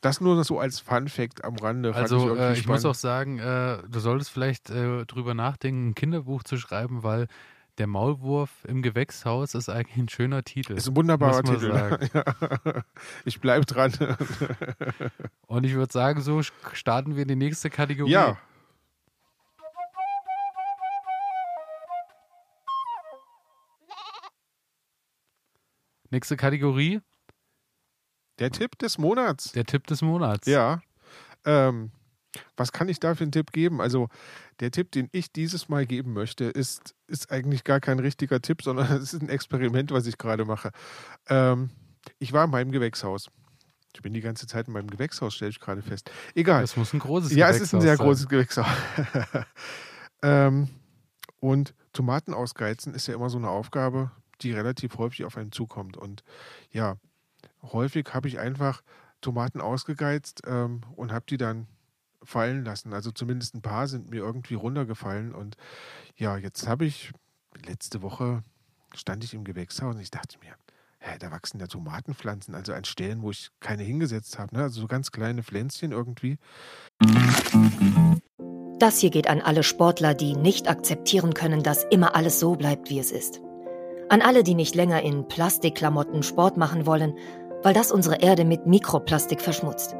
das nur so als Fun Fact am Rande. Also ich, äh, ich muss auch sagen, äh, du solltest vielleicht äh, drüber nachdenken, ein Kinderbuch zu schreiben, weil der Maulwurf im Gewächshaus ist eigentlich ein schöner Titel. Ist ein wunderbarer Titel. Ja. Ich bleibe dran. Und ich würde sagen, so starten wir in die nächste Kategorie. Ja. Nächste Kategorie. Der Tipp des Monats. Der Tipp des Monats. Ja. Ähm, was kann ich da für einen Tipp geben? Also, der Tipp, den ich dieses Mal geben möchte, ist, ist eigentlich gar kein richtiger Tipp, sondern es ist ein Experiment, was ich gerade mache. Ähm, ich war in meinem Gewächshaus. Ich bin die ganze Zeit in meinem Gewächshaus, stelle ich gerade fest. Egal. Das muss ein großes ja, Gewächshaus sein. Ja, es ist ein sehr sein. großes Gewächshaus. ähm, und Tomaten ausgeizen ist ja immer so eine Aufgabe, die relativ häufig auf einen zukommt. Und ja, häufig habe ich einfach Tomaten ausgegeizt ähm, und habe die dann fallen lassen. Also zumindest ein paar sind mir irgendwie runtergefallen. Und ja, jetzt habe ich, letzte Woche stand ich im Gewächshaus und ich dachte mir, hä, da wachsen ja Tomatenpflanzen, also an Stellen, wo ich keine hingesetzt habe. Ne? Also so ganz kleine Pflänzchen irgendwie. Das hier geht an alle Sportler, die nicht akzeptieren können, dass immer alles so bleibt, wie es ist. An alle, die nicht länger in Plastikklamotten Sport machen wollen, weil das unsere Erde mit Mikroplastik verschmutzt.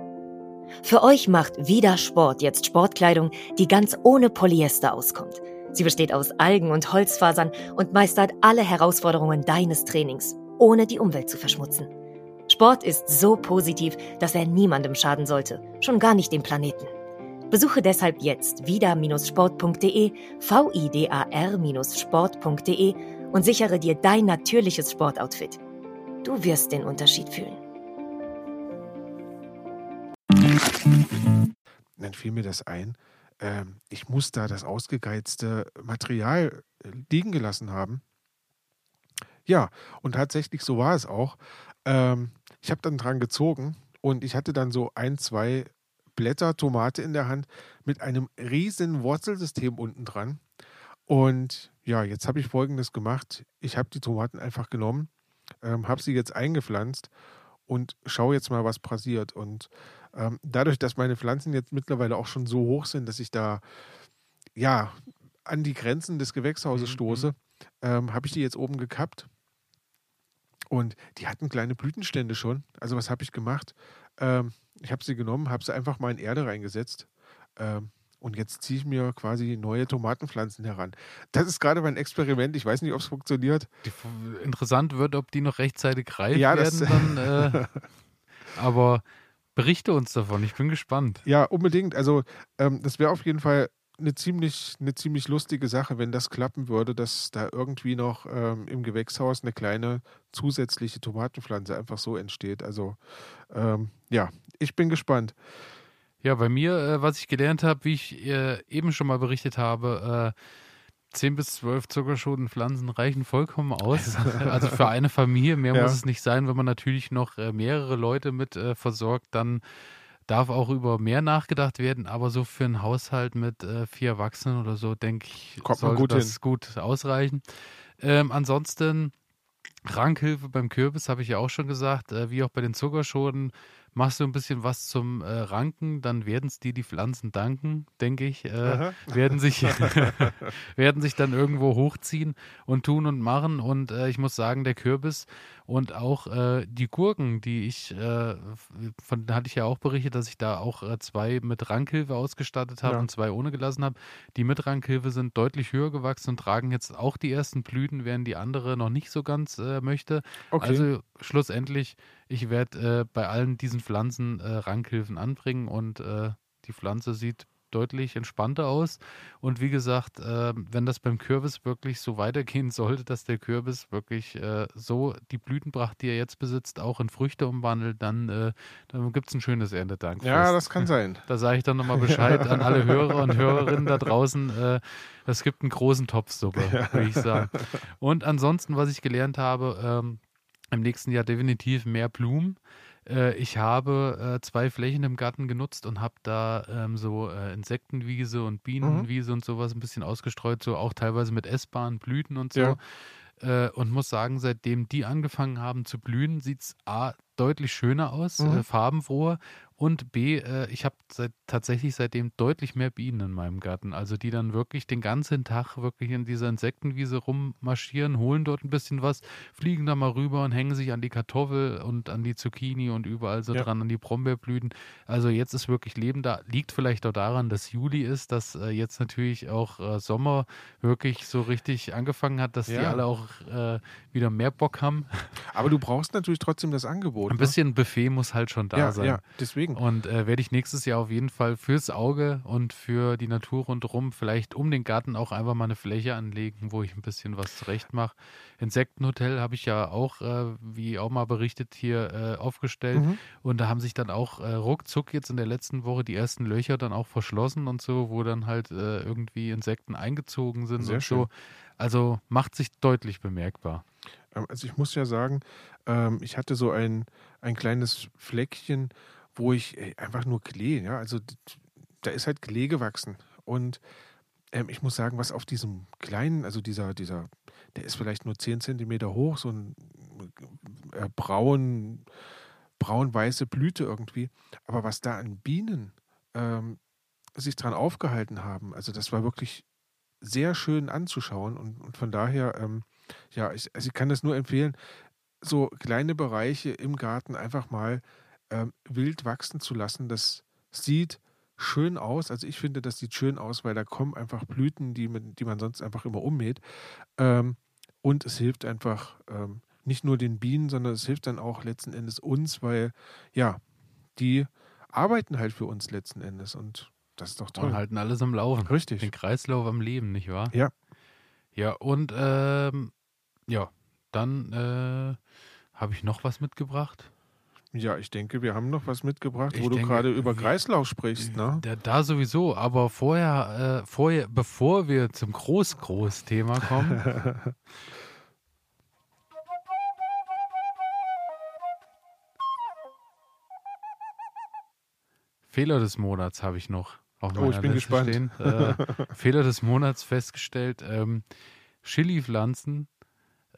Für euch macht Vida Sport jetzt Sportkleidung, die ganz ohne Polyester auskommt. Sie besteht aus Algen und Holzfasern und meistert alle Herausforderungen deines Trainings, ohne die Umwelt zu verschmutzen. Sport ist so positiv, dass er niemandem schaden sollte, schon gar nicht dem Planeten. Besuche deshalb jetzt vida-sport.de, vidar-sport.de und sichere dir dein natürliches Sportoutfit. Du wirst den Unterschied fühlen. Dann fiel mir das ein. ähm, ich muss da das ausgegeizte Material äh, liegen gelassen haben. Ja, und tatsächlich so war es auch. Ähm, ich habe dann dran gezogen und ich hatte dann so ein, zwei Blätter Tomate in der Hand mit einem riesen Wurzelsystem unten dran. Und ja, jetzt habe ich folgendes gemacht. Ich habe die Tomaten einfach genommen, ähm, habe sie jetzt eingepflanzt und schaue jetzt mal, was passiert. Und ähm, dadurch, dass meine Pflanzen jetzt mittlerweile auch schon so hoch sind, dass ich da ja an die Grenzen des Gewächshauses mhm. stoße, ähm, habe ich die jetzt oben gekappt. Und die hatten kleine Blütenstände schon. Also was habe ich gemacht? Ähm, ich habe sie genommen, habe sie einfach mal in Erde reingesetzt. Ähm, und jetzt ziehe ich mir quasi neue Tomatenpflanzen heran. Das ist gerade mein Experiment. Ich weiß nicht, ob es funktioniert. Interessant wird, ob die noch rechtzeitig reif ja, werden. Dann, äh, aber berichte uns davon. Ich bin gespannt. Ja, unbedingt. Also ähm, das wäre auf jeden Fall eine ziemlich, eine ziemlich lustige Sache, wenn das klappen würde, dass da irgendwie noch ähm, im Gewächshaus eine kleine zusätzliche Tomatenpflanze einfach so entsteht. Also ähm, ja, ich bin gespannt. Ja, bei mir, äh, was ich gelernt habe, wie ich äh, eben schon mal berichtet habe, äh, 10 bis 12 Zuckerschotenpflanzen reichen vollkommen aus. also für eine Familie, mehr ja. muss es nicht sein. Wenn man natürlich noch äh, mehrere Leute mit äh, versorgt, dann darf auch über mehr nachgedacht werden. Aber so für einen Haushalt mit äh, vier Erwachsenen oder so, denke ich, Kommt sollte gut das hin. gut ausreichen. Ähm, ansonsten Rankhilfe beim Kürbis habe ich ja auch schon gesagt, äh, wie auch bei den Zuckerschoten machst du ein bisschen was zum äh, Ranken, dann werden es dir die Pflanzen danken, denke ich. Äh, werden, sich, werden sich dann irgendwo hochziehen und tun und machen. Und äh, ich muss sagen, der Kürbis und auch äh, die Gurken, die ich, äh, von hatte ich ja auch berichtet, dass ich da auch äh, zwei mit Rankhilfe ausgestattet habe ja. und zwei ohne gelassen habe. Die mit Rankhilfe sind deutlich höher gewachsen und tragen jetzt auch die ersten Blüten, während die andere noch nicht so ganz äh, möchte. Okay. Also schlussendlich, ich werde äh, bei allen diesen Pflanzen äh, Rankhilfen anbringen und die Pflanze sieht deutlich entspannter aus. Und wie gesagt, äh, wenn das beim Kürbis wirklich so weitergehen sollte, dass der Kürbis wirklich äh, so die Blütenpracht, die er jetzt besitzt, auch in Früchte umwandelt, dann, äh, dann gibt es ein schönes Erntedank. Ja, das kann sein. Da sage ich dann nochmal Bescheid an alle Hörer und Hörerinnen da draußen. Äh, es gibt einen großen Topf Suppe, würde ich sagen. Und ansonsten, was ich gelernt habe, ähm, im nächsten Jahr definitiv mehr Blumen. Äh, ich habe äh, zwei Flächen im Garten genutzt und habe da ähm, so äh, Insektenwiese und Bienenwiese mhm. und sowas ein bisschen ausgestreut, so auch teilweise mit essbaren Blüten und so. Ja. Äh, und muss sagen, seitdem die angefangen haben zu blühen, sieht es A deutlich schöner aus, mhm. äh, farbenfroher und B, äh, ich habe seit, tatsächlich seitdem deutlich mehr Bienen in meinem Garten. Also die dann wirklich den ganzen Tag wirklich in dieser Insektenwiese rummarschieren, holen dort ein bisschen was, fliegen da mal rüber und hängen sich an die Kartoffel und an die Zucchini und überall so ja. dran, an die Brombeerblüten. Also jetzt ist wirklich Leben da. Liegt vielleicht auch daran, dass Juli ist, dass äh, jetzt natürlich auch äh, Sommer wirklich so richtig angefangen hat, dass ja. die alle auch äh, wieder mehr Bock haben. Aber du brauchst natürlich trotzdem das Angebot. Ein ne? bisschen Buffet muss halt schon da ja, sein. Ja, deswegen deswegen. Und äh, werde ich nächstes Jahr auf jeden Fall fürs Auge und für die Natur rundherum vielleicht um den Garten auch einfach mal eine Fläche anlegen, wo ich ein bisschen was zurecht mache. Insektenhotel habe ich ja auch, äh, wie auch mal berichtet, hier äh, aufgestellt. Mhm. Und da haben sich dann auch äh, ruckzuck jetzt in der letzten Woche die ersten Löcher dann auch verschlossen und so, wo dann halt äh, irgendwie Insekten eingezogen sind Sehr und schön. so. Also macht sich deutlich bemerkbar. Ähm, also ich muss ja sagen, ähm, ich hatte so ein, ein kleines Fleckchen wo ich äh, einfach nur Klee, ja, also da ist halt Klee gewachsen. Und ähm, ich muss sagen, was auf diesem kleinen, also dieser, dieser, der ist vielleicht nur 10 Zentimeter hoch, so ein äh, braun, braun-weiße Blüte irgendwie. Aber was da an Bienen ähm, sich dran aufgehalten haben, also das war wirklich sehr schön anzuschauen. Und, und von daher, ähm, ja, ich, also ich kann das nur empfehlen, so kleine Bereiche im Garten einfach mal ähm, wild wachsen zu lassen. Das sieht schön aus. Also ich finde, das sieht schön aus, weil da kommen einfach Blüten, die man, die man sonst einfach immer ummäht. Ähm, und es hilft einfach ähm, nicht nur den Bienen, sondern es hilft dann auch letzten Endes uns, weil ja, die arbeiten halt für uns letzten Endes und das ist doch toll. Und halten alles am Laufen. Richtig. Den Kreislauf am Leben, nicht wahr? Ja. Ja, und ähm, ja, dann äh, habe ich noch was mitgebracht. Ja, ich denke, wir haben noch was mitgebracht, ich wo denke, du gerade über Kreislauf sprichst, ne? Da, da sowieso, aber vorher, äh, vorher, bevor wir zum Groß-Groß-Thema kommen. Fehler des Monats habe ich noch auf meiner oh, ich bin Liste gespannt. Äh, Fehler des Monats festgestellt. Ähm, Chili-Pflanzen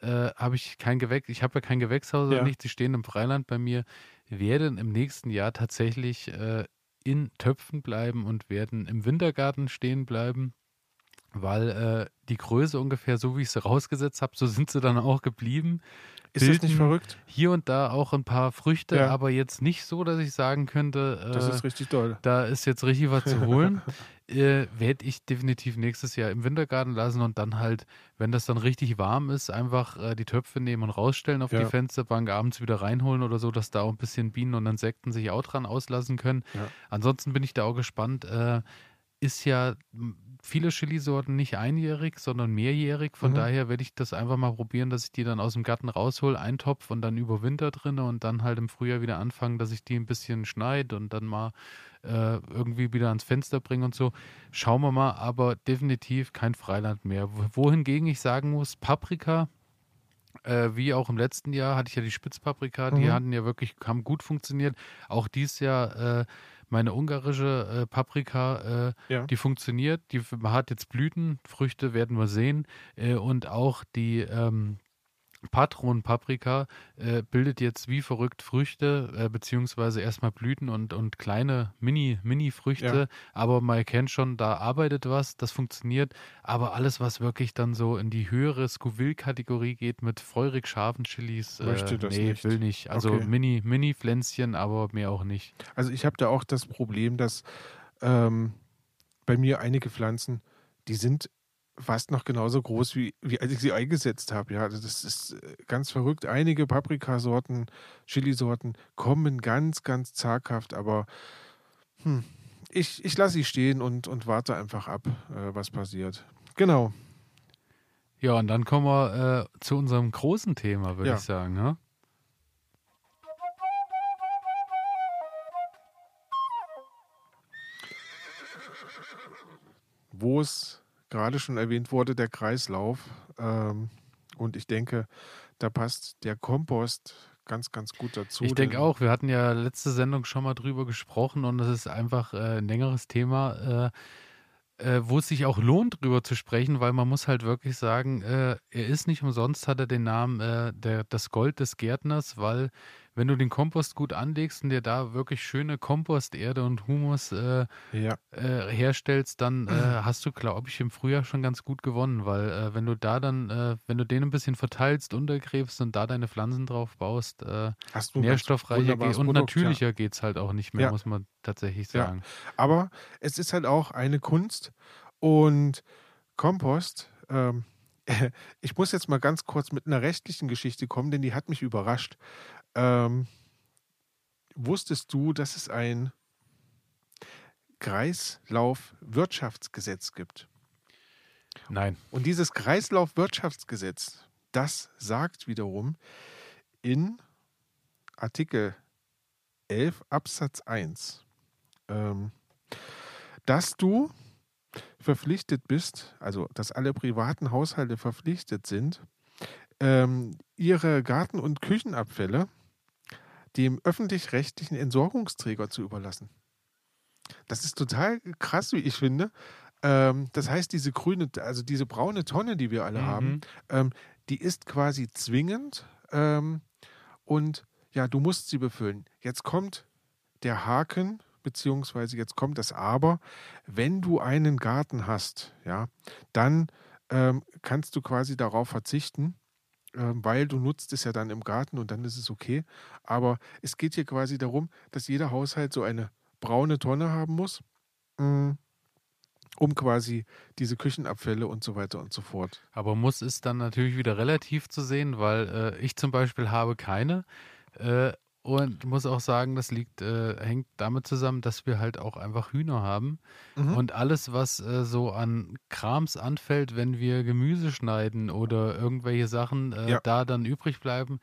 äh, habe ich kein Gewächs, ich habe ja kein Gewächshaus oder ja. nicht, sie stehen im Freiland bei mir, werden im nächsten Jahr tatsächlich äh, in Töpfen bleiben und werden im Wintergarten stehen bleiben, weil äh, die Größe ungefähr so, wie ich sie rausgesetzt habe, so sind sie dann auch geblieben. Ist das nicht verrückt? Hier und da auch ein paar Früchte, ja. aber jetzt nicht so, dass ich sagen könnte, äh, das ist richtig toll. Da ist jetzt richtig was zu holen. äh, Werde ich definitiv nächstes Jahr im Wintergarten lassen und dann halt, wenn das dann richtig warm ist, einfach äh, die Töpfe nehmen und rausstellen auf ja. die Fensterbank, abends wieder reinholen oder so, dass da auch ein bisschen Bienen und Insekten sich auch dran auslassen können. Ja. Ansonsten bin ich da auch gespannt. Äh, ist ja viele Chilisorten nicht einjährig, sondern mehrjährig. Von mhm. daher werde ich das einfach mal probieren, dass ich die dann aus dem Garten raushol, eintopf und dann über Winter drinne und dann halt im Frühjahr wieder anfangen, dass ich die ein bisschen schneide und dann mal äh, irgendwie wieder ans Fenster bringe und so. Schauen wir mal, aber definitiv kein Freiland mehr. Wohingegen ich sagen muss, Paprika, äh, wie auch im letzten Jahr hatte ich ja die Spitzpaprika, die mhm. hatten ja wirklich, haben gut funktioniert. Auch dieses Jahr äh, meine ungarische äh, Paprika, äh, ja. die funktioniert, die hat jetzt Blüten, Früchte werden wir sehen. Äh, und auch die ähm, Patron-Paprika äh, bildet jetzt wie verrückt Früchte, äh, beziehungsweise erstmal Blüten und, und kleine Mini, Mini-Früchte. Ja. Aber man erkennt schon, da arbeitet was, das funktioniert. Aber alles, was wirklich dann so in die höhere Scoville-Kategorie geht mit feurig scharfen Chilis, äh, Möchte das nee, nicht. will nicht. Also okay. Mini, Mini-Pflänzchen, aber mehr auch nicht. Also ich habe da auch das Problem, dass ähm, bei mir einige Pflanzen, die sind fast noch genauso groß, wie, wie als ich sie eingesetzt habe. Ja, also das ist äh, ganz verrückt. Einige Paprikasorten, Chilisorten kommen ganz, ganz zaghaft, aber hm, ich, ich lasse sie stehen und, und warte einfach ab, äh, was passiert. Genau. Ja, und dann kommen wir äh, zu unserem großen Thema, würde ja. ich sagen. Ne? Wo es gerade schon erwähnt wurde, der Kreislauf. Ähm, und ich denke, da passt der Kompost ganz, ganz gut dazu. Ich denke auch, wir hatten ja letzte Sendung schon mal drüber gesprochen und das ist einfach äh, ein längeres Thema, äh, äh, wo es sich auch lohnt, drüber zu sprechen, weil man muss halt wirklich sagen, äh, er ist nicht umsonst, hat er den Namen äh, der, das Gold des Gärtners, weil wenn du den Kompost gut anlegst und dir da wirklich schöne Komposterde und Humus äh, ja. äh, herstellst, dann äh, hast du, glaube ich, im Frühjahr schon ganz gut gewonnen, weil äh, wenn du da dann, äh, wenn du den ein bisschen verteilst, untergräbst und da deine Pflanzen drauf baust, äh, nährstoffreicher geht und Produkt, natürlicher ja. geht es halt auch nicht mehr, ja. muss man tatsächlich sagen. Aber es ist halt auch eine Kunst und Kompost, ähm, ich muss jetzt mal ganz kurz mit einer rechtlichen Geschichte kommen, denn die hat mich überrascht. Ähm, wusstest du, dass es ein Kreislaufwirtschaftsgesetz gibt? Nein. Und dieses Kreislaufwirtschaftsgesetz, das sagt wiederum in Artikel 11 Absatz 1, ähm, dass du verpflichtet bist, also dass alle privaten Haushalte verpflichtet sind, ähm, ihre Garten- und Küchenabfälle dem öffentlich-rechtlichen Entsorgungsträger zu überlassen. Das ist total krass, wie ich finde. Ähm, das heißt, diese grüne, also diese braune Tonne, die wir alle mhm. haben, ähm, die ist quasi zwingend ähm, und ja, du musst sie befüllen. Jetzt kommt der Haken, beziehungsweise jetzt kommt das Aber. Wenn du einen Garten hast, ja, dann ähm, kannst du quasi darauf verzichten, weil du nutzt es ja dann im Garten und dann ist es okay. Aber es geht hier quasi darum, dass jeder Haushalt so eine braune Tonne haben muss, mm, um quasi diese Küchenabfälle und so weiter und so fort. Aber muss es dann natürlich wieder relativ zu sehen, weil äh, ich zum Beispiel habe keine. Äh, und muss auch sagen, das liegt, äh, hängt damit zusammen, dass wir halt auch einfach Hühner haben. Mhm. Und alles, was äh, so an Krams anfällt, wenn wir Gemüse schneiden oder irgendwelche Sachen äh, ja. da dann übrig bleiben,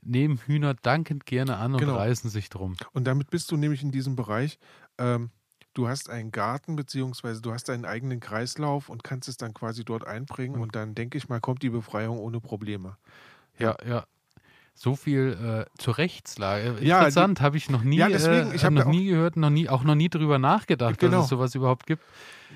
nehmen Hühner dankend gerne an und genau. reißen sich drum. Und damit bist du nämlich in diesem Bereich, ähm, du hast einen Garten, beziehungsweise du hast einen eigenen Kreislauf und kannst es dann quasi dort einbringen. Und dann denke ich mal, kommt die Befreiung ohne Probleme. Ja, ja. So viel äh, zur Rechtslage. Ja, Interessant, habe ich noch nie, ja, deswegen, äh, ich noch nie gehört, noch nie, auch noch nie drüber nachgedacht, genau. dass es sowas überhaupt gibt.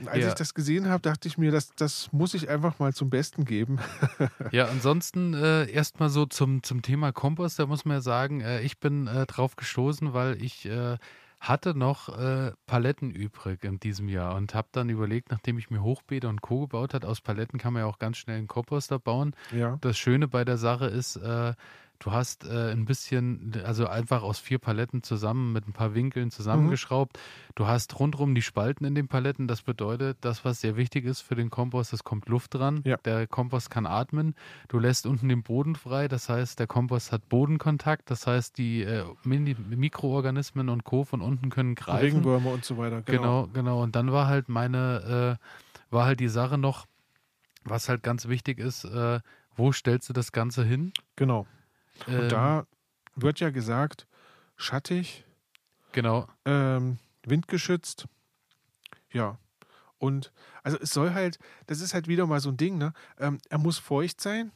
Als ja. ich das gesehen habe, dachte ich mir, das, das muss ich einfach mal zum Besten geben. ja, ansonsten äh, erstmal so zum, zum Thema Kompost, da muss man ja sagen, äh, ich bin äh, drauf gestoßen, weil ich äh, hatte noch äh, Paletten übrig in diesem Jahr und habe dann überlegt, nachdem ich mir Hochbeete und Co. gebaut hat, aus Paletten kann man ja auch ganz schnell einen Komposter bauen. Ja. Das Schöne bei der Sache ist, äh, Du hast äh, ein bisschen, also einfach aus vier Paletten zusammen mit ein paar Winkeln zusammengeschraubt. Mhm. Du hast rundherum die Spalten in den Paletten. Das bedeutet, das, was sehr wichtig ist für den Kompost, es kommt Luft dran. Ja. Der Kompost kann atmen. Du lässt unten den Boden frei. Das heißt, der Kompost hat Bodenkontakt. Das heißt, die äh, Mikroorganismen und Co. von unten können greifen. Regenwürmer und so weiter. Genau, genau. genau. Und dann war halt meine, äh, war halt die Sache noch, was halt ganz wichtig ist, äh, wo stellst du das Ganze hin? Genau. Und ähm, da wird ja gesagt, schattig, genau. Ähm, windgeschützt. Ja. Und also es soll halt, das ist halt wieder mal so ein Ding, ne? Ähm, er muss feucht sein,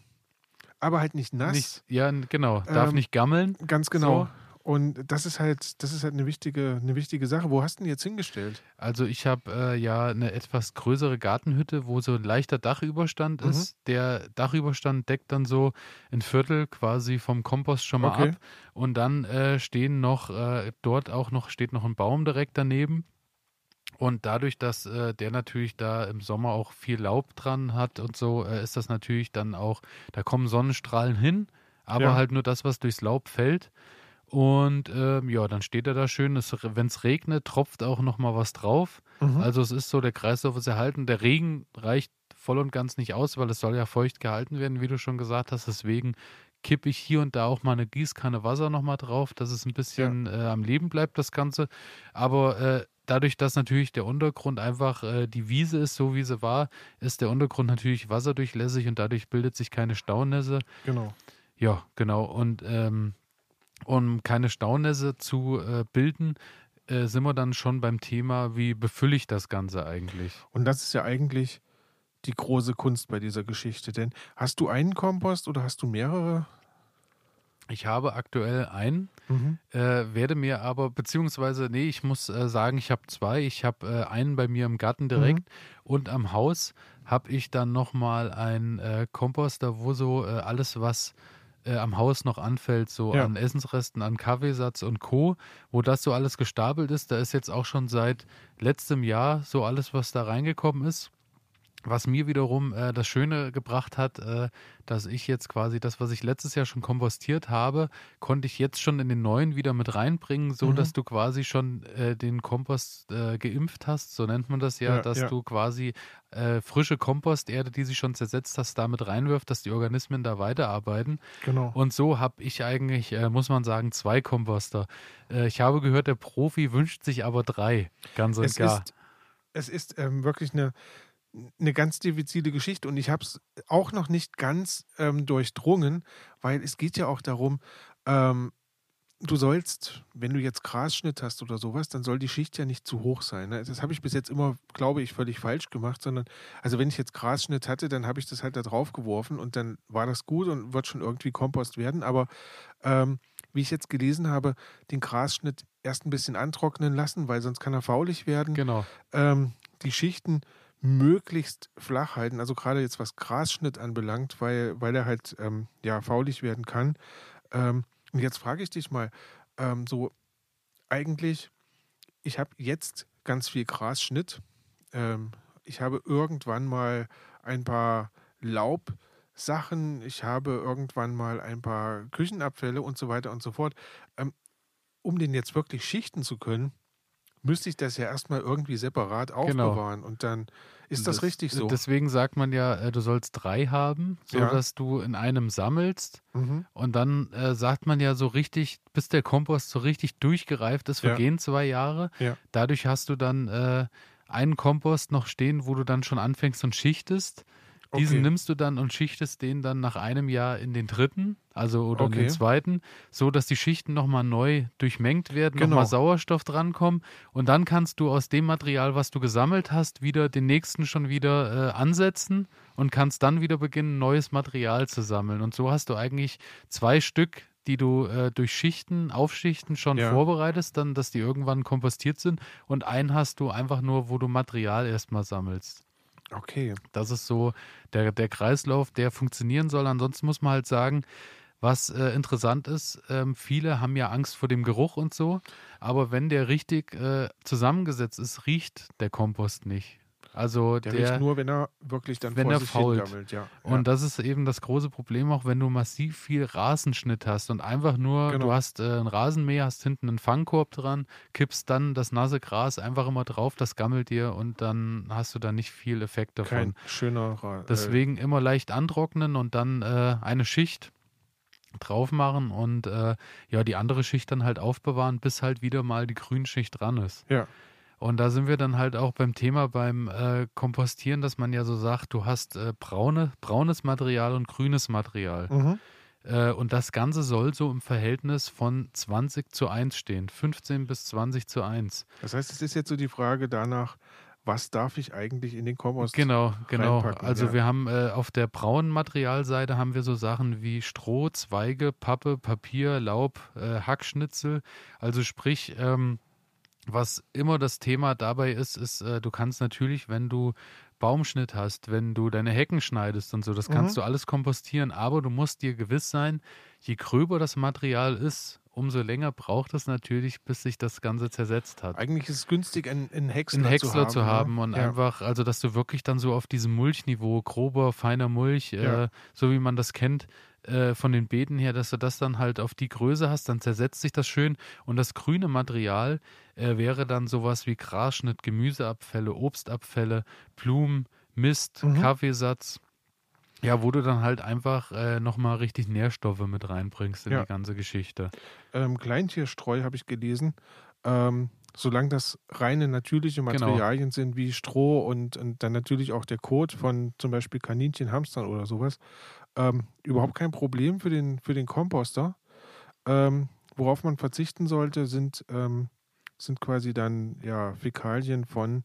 aber halt nicht nass. Nicht, ja, genau. Darf ähm, nicht gammeln. Ganz genau. So. Und das ist halt, das ist halt eine wichtige, eine wichtige Sache. Wo hast du denn jetzt hingestellt? Also ich habe äh, ja eine etwas größere Gartenhütte, wo so ein leichter Dachüberstand mhm. ist. Der Dachüberstand deckt dann so ein Viertel quasi vom Kompost schon mal okay. ab. Und dann äh, stehen noch, äh, dort auch noch, steht noch ein Baum direkt daneben. Und dadurch, dass äh, der natürlich da im Sommer auch viel Laub dran hat und so, äh, ist das natürlich dann auch, da kommen Sonnenstrahlen hin, aber ja. halt nur das, was durchs Laub fällt. Und ähm, ja, dann steht er da schön. Wenn es regnet, tropft auch noch mal was drauf. Mhm. Also es ist so, der Kreislauf ist erhalten. Der Regen reicht voll und ganz nicht aus, weil es soll ja feucht gehalten werden, wie du schon gesagt hast. Deswegen kippe ich hier und da auch mal eine Gießkanne Wasser noch mal drauf, dass es ein bisschen ja. äh, am Leben bleibt, das Ganze. Aber äh, dadurch, dass natürlich der Untergrund einfach äh, die Wiese ist, so wie sie war, ist der Untergrund natürlich wasserdurchlässig und dadurch bildet sich keine Staunässe. Genau. Ja, genau. Und ähm, um keine Staunässe zu äh, bilden, äh, sind wir dann schon beim Thema, wie befülle ich das Ganze eigentlich? Und das ist ja eigentlich die große Kunst bei dieser Geschichte. Denn hast du einen Kompost oder hast du mehrere? Ich habe aktuell einen, mhm. äh, werde mir aber, beziehungsweise, nee, ich muss äh, sagen, ich habe zwei. Ich habe äh, einen bei mir im Garten direkt mhm. und am Haus habe ich dann nochmal einen äh, Komposter, wo so äh, alles, was äh, am Haus noch anfällt, so ja. an Essensresten, an Kaffeesatz und Co., wo das so alles gestapelt ist. Da ist jetzt auch schon seit letztem Jahr so alles, was da reingekommen ist. Was mir wiederum äh, das Schöne gebracht hat, äh, dass ich jetzt quasi das, was ich letztes Jahr schon kompostiert habe, konnte ich jetzt schon in den neuen wieder mit reinbringen, so mhm. dass du quasi schon äh, den Kompost äh, geimpft hast, so nennt man das ja, ja dass ja. du quasi äh, frische Komposterde, die sie schon zersetzt hast, damit reinwirft, dass die Organismen da weiterarbeiten. Genau. Und so habe ich eigentlich, äh, muss man sagen, zwei Komposter. ich habe gehört, der Profi wünscht sich aber drei, ganz und es gar. Ist, es ist ähm, wirklich eine eine ganz diffizile Geschichte und ich habe es auch noch nicht ganz ähm, durchdrungen, weil es geht ja auch darum, ähm, du sollst, wenn du jetzt Grasschnitt hast oder sowas, dann soll die Schicht ja nicht zu hoch sein. Ne? Das habe ich bis jetzt immer, glaube ich, völlig falsch gemacht, sondern, also wenn ich jetzt Grasschnitt hatte, dann habe ich das halt da drauf geworfen und dann war das gut und wird schon irgendwie Kompost werden. Aber ähm, wie ich jetzt gelesen habe, den Grasschnitt erst ein bisschen antrocknen lassen, weil sonst kann er faulig werden. Genau. Ähm, die Schichten möglichst flach halten, also gerade jetzt was Grasschnitt anbelangt, weil, weil er halt ähm, ja faulig werden kann. Ähm, und jetzt frage ich dich mal, ähm, so eigentlich, ich habe jetzt ganz viel Grasschnitt. Ähm, ich habe irgendwann mal ein paar Laubsachen, ich habe irgendwann mal ein paar Küchenabfälle und so weiter und so fort. Ähm, um den jetzt wirklich schichten zu können, müsste ich das ja erstmal irgendwie separat genau. aufbewahren. Genau. Und dann ist das, das, richtig so. Deswegen sagt man ja, äh, du sollst drei haben, sodass ja. du in einem sammelst. Mhm. Und dann äh, sagt man ja so richtig, bis der Kompost so richtig durchgereift ist, vergehen ja. zwei Jahre. Ja. Dadurch hast du dann äh, einen Kompost noch stehen, wo du dann schon anfängst und schichtest. Diesen okay. nimmst du dann und schichtest den dann nach einem Jahr in den dritten, also oder okay. in den zweiten, so dass die Schichten nochmal neu durchmengt werden, genau. nochmal Sauerstoff drankommen und dann kannst du aus dem Material, was du gesammelt hast, wieder den nächsten schon wieder äh, ansetzen und kannst dann wieder beginnen, neues Material zu sammeln. Und so hast du eigentlich zwei Stück die du äh, durch Schichten, Aufschichten schon ja. vorbereitest, dann, dass die irgendwann kompostiert sind. Und einen hast du einfach nur, wo du Material erstmal sammelst. Okay. Das ist so der, der Kreislauf, der funktionieren soll. Ansonsten muss man halt sagen, was äh, interessant ist, ähm, viele haben ja Angst vor dem Geruch und so, aber wenn der richtig äh, zusammengesetzt ist, riecht der Kompost nicht. Also der, der riecht nur, wenn er wirklich dann wenn vor er sich fault. ja. Und ja. das ist eben das große Problem auch, wenn du massiv viel Rasenschnitt hast und einfach nur, genau. du hast äh, ein Rasenmäher, hast hinten einen Fangkorb dran, kippst dann das nasse Gras einfach immer drauf, das gammelt dir und dann hast du da nicht viel Effekt davon. Kein schöner Ra Deswegen immer leicht antrocknen und dann äh, eine Schicht drauf machen und äh, ja, die andere Schicht dann halt aufbewahren, bis halt wieder mal die Grünschicht dran ist. Ja. Und da sind wir dann halt auch beim Thema beim äh, Kompostieren, dass man ja so sagt, du hast äh, braune, braunes Material und grünes Material. Mhm. Äh, und das Ganze soll so im Verhältnis von 20 zu 1 stehen, 15 bis 20 zu 1. Das heißt, es ist jetzt so die Frage danach, was darf ich eigentlich in den Kompost Genau, genau. Also ja. wir haben äh, auf der braunen Materialseite haben wir so Sachen wie Stroh, Zweige, Pappe, Papier, Laub, äh, Hackschnitzel. Also sprich, ähm, was immer das Thema dabei ist, ist, äh, du kannst natürlich, wenn du Baumschnitt hast, wenn du deine Hecken schneidest und so, das kannst mhm. du alles kompostieren, aber du musst dir gewiss sein, je gröber das Material ist, umso länger braucht es natürlich, bis sich das Ganze zersetzt hat. Eigentlich ist es günstig, einen, einen Häcksler, einen Häcksler zu haben, zu haben und ja. einfach, also dass du wirklich dann so auf diesem Mulchniveau, grober, feiner Mulch, ja. äh, so wie man das kennt, äh, von den Beeten her, dass du das dann halt auf die Größe hast, dann zersetzt sich das schön und das grüne Material äh, wäre dann sowas wie Grasschnitt, Gemüseabfälle, Obstabfälle, Blumen, Mist, mhm. Kaffeesatz. Ja, wo du dann halt einfach äh, nochmal richtig Nährstoffe mit reinbringst in ja. die ganze Geschichte. Ähm, Kleintierstreu habe ich gelesen. Ähm, solange das reine natürliche genau. Materialien genau. sind wie Stroh und, und, dann natürlich auch der Kot von zum Beispiel Kaninchen, Hamstern oder sowas, ähm, überhaupt kein Problem für den, für den Komposter. Ähm, worauf man verzichten sollte, sind, ähm, sind quasi dann ja, Fäkalien von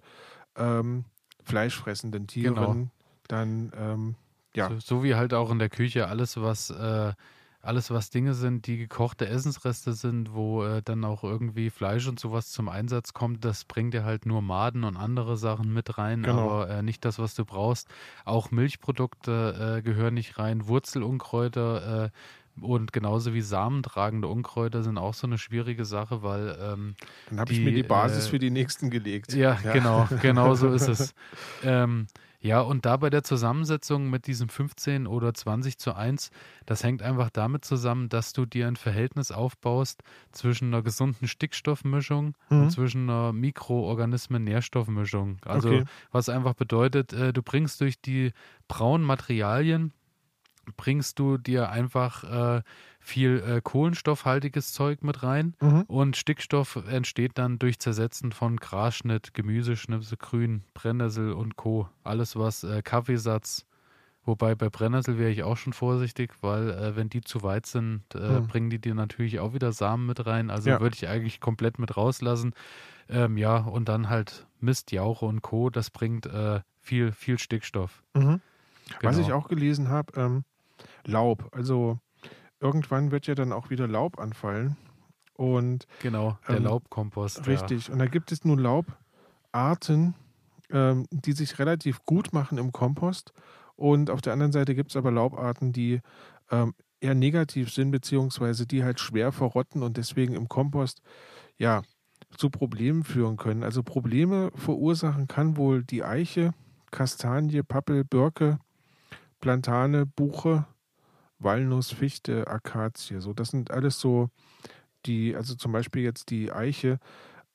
ähm, fleischfressenden Tieren. Genau. Dann ähm, ja. So, so, wie halt auch in der Küche alles, was äh, alles, was Dinge sind, die gekochte Essensreste sind, wo äh, dann auch irgendwie Fleisch und sowas zum Einsatz kommt, das bringt dir halt nur Maden und andere Sachen mit rein, genau. aber äh, nicht das, was du brauchst. Auch Milchprodukte äh, gehören nicht rein, Wurzelunkräuter äh, und genauso wie samentragende Unkräuter sind auch so eine schwierige Sache, weil. Ähm, Dann habe ich mir die Basis äh, für die nächsten gelegt. Ja, ja. genau, genau so ist es. Ähm, ja, und da bei der Zusammensetzung mit diesem 15 oder 20 zu 1, das hängt einfach damit zusammen, dass du dir ein Verhältnis aufbaust zwischen einer gesunden Stickstoffmischung mhm. und zwischen einer Mikroorganismen-Nährstoffmischung. Also, okay. was einfach bedeutet, äh, du bringst durch die braunen Materialien bringst du dir einfach äh, viel äh, kohlenstoffhaltiges Zeug mit rein mhm. und Stickstoff entsteht dann durch Zersetzen von Grasschnitt, Gemüseschnipsel, Grün, Brennnessel und Co. Alles was äh, Kaffeesatz, wobei bei Brennnessel wäre ich auch schon vorsichtig, weil äh, wenn die zu weit sind, äh, mhm. bringen die dir natürlich auch wieder Samen mit rein. Also ja. würde ich eigentlich komplett mit rauslassen. Ähm, ja, und dann halt Mist, Jauche und Co. Das bringt äh, viel, viel Stickstoff. Mhm. Genau. Was ich auch gelesen habe, ähm Laub. Also irgendwann wird ja dann auch wieder Laub anfallen. Und genau, der ähm, Laubkompost. Richtig. Ja. Und da gibt es nun Laubarten, ähm, die sich relativ gut machen im Kompost. Und auf der anderen Seite gibt es aber Laubarten, die ähm, eher negativ sind, beziehungsweise die halt schwer verrotten und deswegen im Kompost ja zu Problemen führen können. Also Probleme verursachen kann wohl die Eiche, Kastanie, Pappel, Birke, Plantane, Buche, Walnuss, Fichte, Akazie. So, das sind alles so die, also zum Beispiel jetzt die Eiche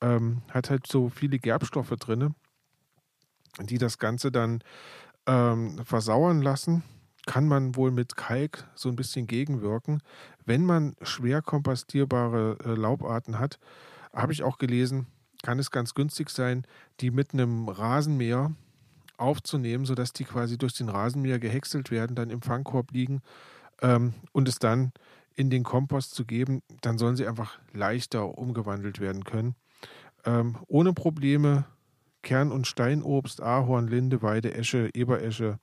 ähm, hat halt so viele Gerbstoffe drin, die das Ganze dann ähm, versauern lassen. Kann man wohl mit Kalk so ein bisschen gegenwirken. Wenn man schwer kompostierbare äh, Laubarten hat, habe ich auch gelesen, kann es ganz günstig sein, die mit einem Rasenmäher aufzunehmen, sodass die quasi durch den Rasenmäher gehäckselt werden, dann im Fangkorb liegen ähm, und es dann in den Kompost zu geben, dann sollen sie einfach leichter umgewandelt werden können. Ähm, ohne Probleme Kern- und Steinobst, Ahorn, Linde, Weide, Esche, Eberesche,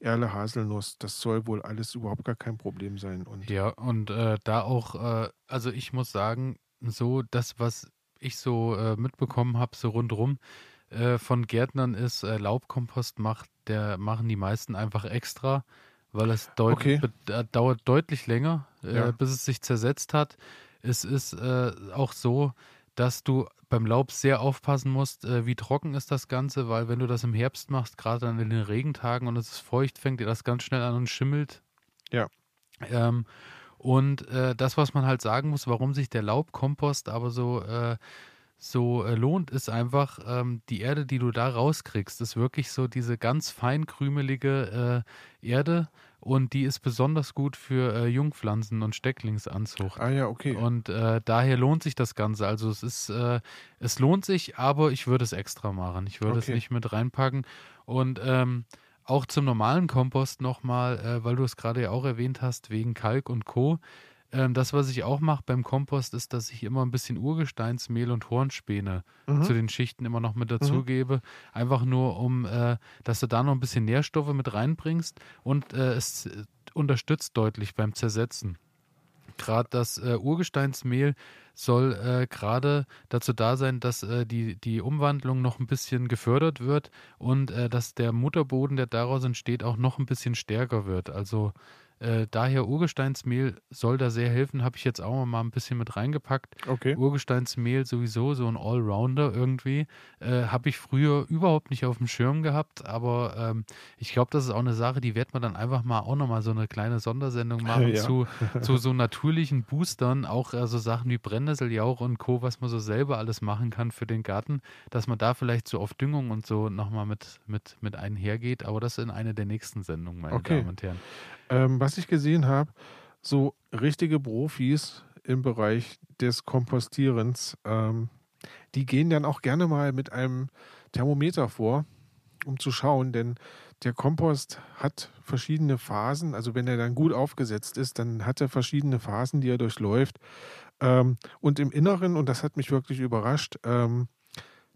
Erle, Haselnuss, das soll wohl alles überhaupt gar kein Problem sein. Und ja, und äh, da auch, äh, also ich muss sagen, so das, was ich so äh, mitbekommen habe, so rundherum äh, von Gärtnern ist, äh, Laubkompost macht, der machen die meisten einfach extra, weil es deut okay. Äh, dauert deutlich länger, ja. bis es sich zersetzt hat. Es ist auch so, dass du beim Laub sehr aufpassen musst, äh, wie trocken ist das Ganze, weil wenn du das im Herbst machst, gerade dann in den Regentagen und es ist feucht, fängt dir das ganz schnell an und schimmelt. Ja. Ähm, und äh, das, was man halt sagen muss, warum sich der Laubkompost aber so, äh, so äh, lohnt, ist einfach, ähm, die Erde, die du da rauskriegst, ist wirklich so diese ganz feinkrümelige äh, Erde und die ist besonders gut für äh, Jungpflanzen und Stecklingsanzucht. Ah ja, okay. Und äh, daher lohnt sich das Ganze. Also es ist, äh, es lohnt sich, aber ich würde es extra machen. Ich würde okay. es nicht mit reinpacken. Und ähm, auch zum normalen Kompost nochmal, äh, weil du es gerade ja auch erwähnt hast, wegen Kalk und Co. Ähm, das, was ich auch mache beim Kompost, ist, dass ich immer ein bisschen Urgesteinsmehl und Hornspäne mhm. zu den Schichten immer noch mit dazugebe. Mhm. Einfach nur, um, äh, dass du da noch ein bisschen Nährstoffe mit reinbringst und äh, es unterstützt deutlich beim Zersetzen. Gerade das äh, Urgesteinsmehl soll äh, gerade dazu da sein, dass äh, die, die Umwandlung noch ein bisschen gefördert wird und äh, dass der Mutterboden, der daraus entsteht, auch noch ein bisschen stärker wird. Also äh, daher Urgesteinsmehl soll da sehr helfen, habe ich jetzt auch mal ein bisschen mit reingepackt. Okay. Urgesteinsmehl sowieso so ein Allrounder irgendwie. Äh, habe ich früher überhaupt nicht auf dem Schirm gehabt, aber ähm, ich glaube, das ist auch eine Sache, die wird man dann einfach mal auch nochmal so eine kleine Sondersendung machen ja. zu, zu so natürlichen Boostern, auch also Sachen wie Brennnesseljauch und Co., was man so selber alles machen kann für den Garten, dass man da vielleicht so auf Düngung und so nochmal mit, mit, mit einhergeht, aber das in eine der nächsten Sendungen, meine okay. Damen und Herren. Ähm, was ich gesehen habe, so richtige Profis im Bereich des Kompostierens, ähm, die gehen dann auch gerne mal mit einem Thermometer vor, um zu schauen, denn der Kompost hat verschiedene Phasen. Also wenn er dann gut aufgesetzt ist, dann hat er verschiedene Phasen, die er durchläuft. Ähm, und im Inneren, und das hat mich wirklich überrascht, ähm,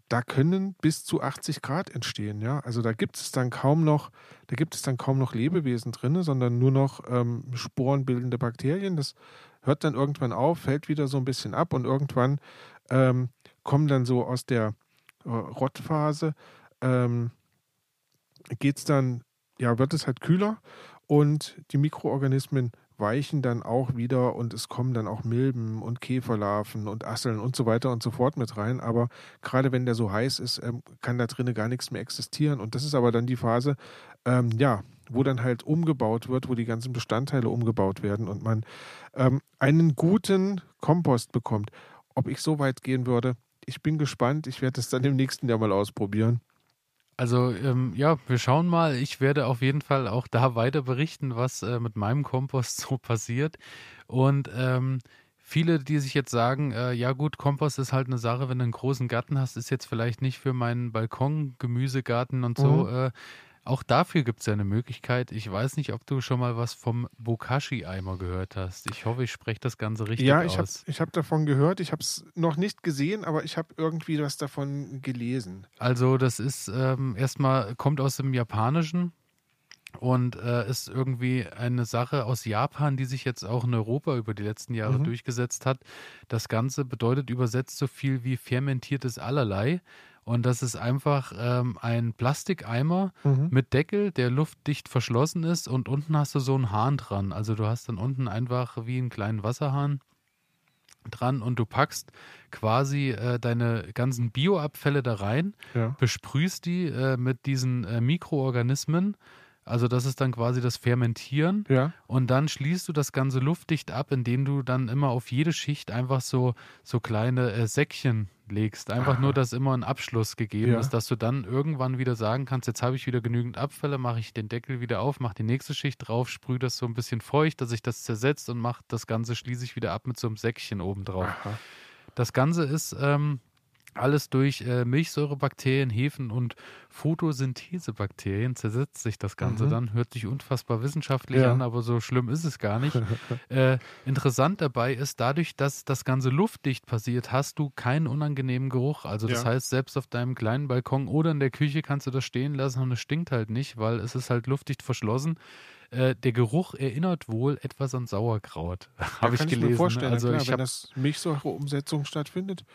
da können bis zu 80 Grad entstehen. Ja? Also da gibt es dann kaum noch, da gibt es dann kaum noch Lebewesen drin, sondern nur noch ähm, sporenbildende Bakterien. Das hört dann irgendwann auf, fällt wieder so ein bisschen ab und irgendwann ähm, kommen dann so aus der äh, Rottphase, ähm, geht es dann, ja, wird es halt kühler und die Mikroorganismen weichen dann auch wieder und es kommen dann auch Milben und Käferlarven und Asseln und so weiter und so fort mit rein. Aber gerade wenn der so heiß ist, ähm, kann da drinnen gar nichts mehr existieren. Und das ist aber dann die Phase, ähm, ja, wo dann halt umgebaut wird, wo die ganzen Bestandteile umgebaut werden und man ähm, einen guten Kompost bekommt. Ob ich so weit gehen würde, ich bin gespannt. Ich werde es dann im nächsten Jahr mal ausprobieren. Also ähm, ja, wir schauen mal. Ich werde auf jeden Fall auch da weiter berichten, was äh, mit meinem Kompost so passiert. Und ähm, viele, die sich jetzt sagen, äh, ja gut, Kompost ist halt eine Sache, wenn du einen großen Garten hast, ist jetzt vielleicht nicht für meinen Balkon, Gemüsegarten und so. Mhm. Äh, auch dafür gibt es ja eine Möglichkeit. Ich weiß nicht, ob du schon mal was vom Bokashi-Eimer gehört hast. Ich hoffe, ich spreche das Ganze richtig ja, aus. Ja, ich habe hab davon gehört. Ich habe es noch nicht gesehen, aber ich habe irgendwie was davon gelesen. Also das ist ähm, erstmal, kommt aus dem Japanischen und äh, ist irgendwie eine Sache aus Japan, die sich jetzt auch in Europa über die letzten Jahre mhm. durchgesetzt hat. Das Ganze bedeutet übersetzt so viel wie fermentiertes Allerlei. Und das ist einfach ähm, ein Plastikeimer mhm. mit Deckel, der luftdicht verschlossen ist und unten hast du so einen Hahn dran. Also du hast dann unten einfach wie einen kleinen Wasserhahn dran und du packst quasi äh, deine ganzen Bioabfälle da rein, ja. besprühst die äh, mit diesen äh, Mikroorganismen also das ist dann quasi das Fermentieren. Ja. Und dann schließt du das Ganze luftdicht ab, indem du dann immer auf jede Schicht einfach so, so kleine äh, Säckchen legst. Einfach nur, dass immer ein Abschluss gegeben ja. ist, dass du dann irgendwann wieder sagen kannst, jetzt habe ich wieder genügend Abfälle, mache ich den Deckel wieder auf, mache die nächste Schicht drauf, sprühe das so ein bisschen feucht, dass sich das zersetzt und mache das Ganze schließe ich wieder ab mit so einem Säckchen oben drauf. Das Ganze ist ähm, alles durch äh, Milchsäurebakterien, Hefen und Photosynthesebakterien zersetzt sich das Ganze mhm. dann. Hört sich unfassbar wissenschaftlich ja. an, aber so schlimm ist es gar nicht. äh, interessant dabei ist, dadurch, dass das Ganze luftdicht passiert, hast du keinen unangenehmen Geruch. Also das ja. heißt, selbst auf deinem kleinen Balkon oder in der Küche kannst du das stehen lassen und es stinkt halt nicht, weil es ist halt luftdicht verschlossen. Äh, der Geruch erinnert wohl etwas an Sauerkraut. Habe ich gelesen. Ich mir vorstellen, also klar, ich wenn das Milchsäureumsetzung stattfindet.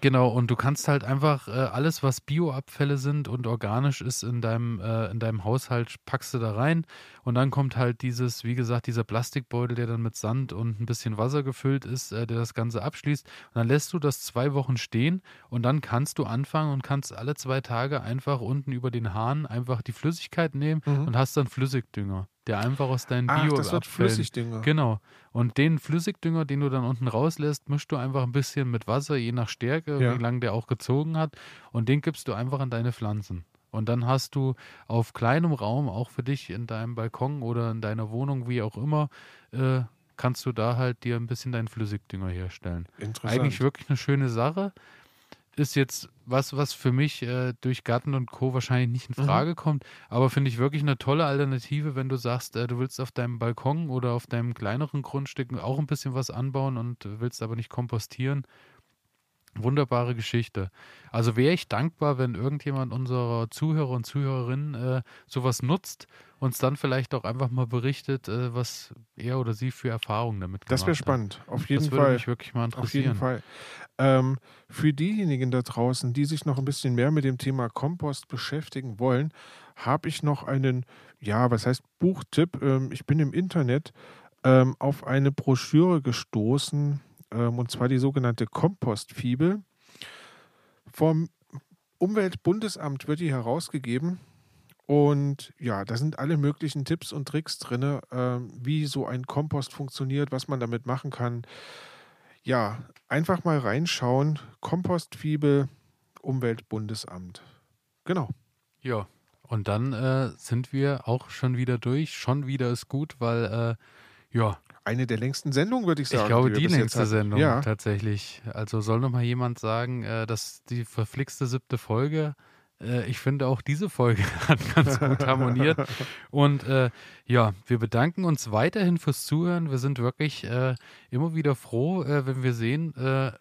Genau, und du kannst halt einfach äh, alles, was Bioabfälle sind und organisch ist in deinem, äh, in deinem Haushalt, packst du da rein. Und dann kommt halt dieses, wie gesagt, dieser Plastikbeutel, der dann mit Sand und ein bisschen Wasser gefüllt ist, äh, der das Ganze abschließt. Und dann lässt du das zwei Wochen stehen und dann kannst du anfangen und kannst alle zwei Tage einfach unten über den Hahn einfach die Flüssigkeit nehmen mhm. und hast dann Flüssigdünger der einfach aus deinen Ach, Bio das wird Flüssigdünger. Genau. Und den Flüssigdünger, den du dann unten rauslässt, mischst du einfach ein bisschen mit Wasser, je nach Stärke, ja. wie lange der auch gezogen hat. Und den gibst du einfach an deine Pflanzen. Und dann hast du auf kleinem Raum, auch für dich in deinem Balkon oder in deiner Wohnung, wie auch immer, äh, kannst du da halt dir ein bisschen deinen Flüssigdünger herstellen. Interessant. Eigentlich wirklich eine schöne Sache ist jetzt was, was für mich äh, durch Garten und Co. wahrscheinlich nicht in mhm. Frage mhm. kommt, aber finde ich wirklich eine tolle Alternative, wenn du sagst, äh, du willst auf deinem Balkon oder auf deinem kleineren Grundstück auch ein bisschen was anbauen und willst aber nicht kompostieren. Wunderbare Geschichte. Also wäre ich dankbar, wenn irgendjemand unserer Zuhörer und Zuhörerinnen äh, sowas nutzt, uns dann vielleicht auch einfach mal berichtet, äh, was er oder sie für Erfahrungen damit gemacht hat. Das wäre spannend, auf jeden Fall. Das würde mich wirklich mal interessieren. Auf jeden Fall. Ähm, für diejenigen da draußen, die sich noch ein bisschen mehr mit dem Thema Kompost beschäftigen wollen, habe ich noch einen, ja, was heißt Buchtipp? Ähm, ich bin im Internet ähm, auf eine Broschüre gestoßen, ähm, und zwar die sogenannte Kompostfibel. Vom Umweltbundesamt wird die herausgegeben. Und ja, da sind alle möglichen Tipps und Tricks drin, äh, wie so ein Kompost funktioniert, was man damit machen kann. Ja, einfach mal reinschauen. Kompostfibel, Umweltbundesamt. Genau. Ja, und dann äh, sind wir auch schon wieder durch. Schon wieder ist gut, weil äh, ja, eine der längsten Sendungen, würde ich sagen. Ich glaube, die, die längste Sendung ja. tatsächlich. Also soll noch mal jemand sagen, äh, dass die verflixte siebte Folge, äh, ich finde auch diese Folge hat ganz gut harmoniert. Und äh, ja, wir bedanken uns weiterhin fürs Zuhören. Wir sind wirklich äh, immer wieder froh, äh, wenn wir sehen, äh,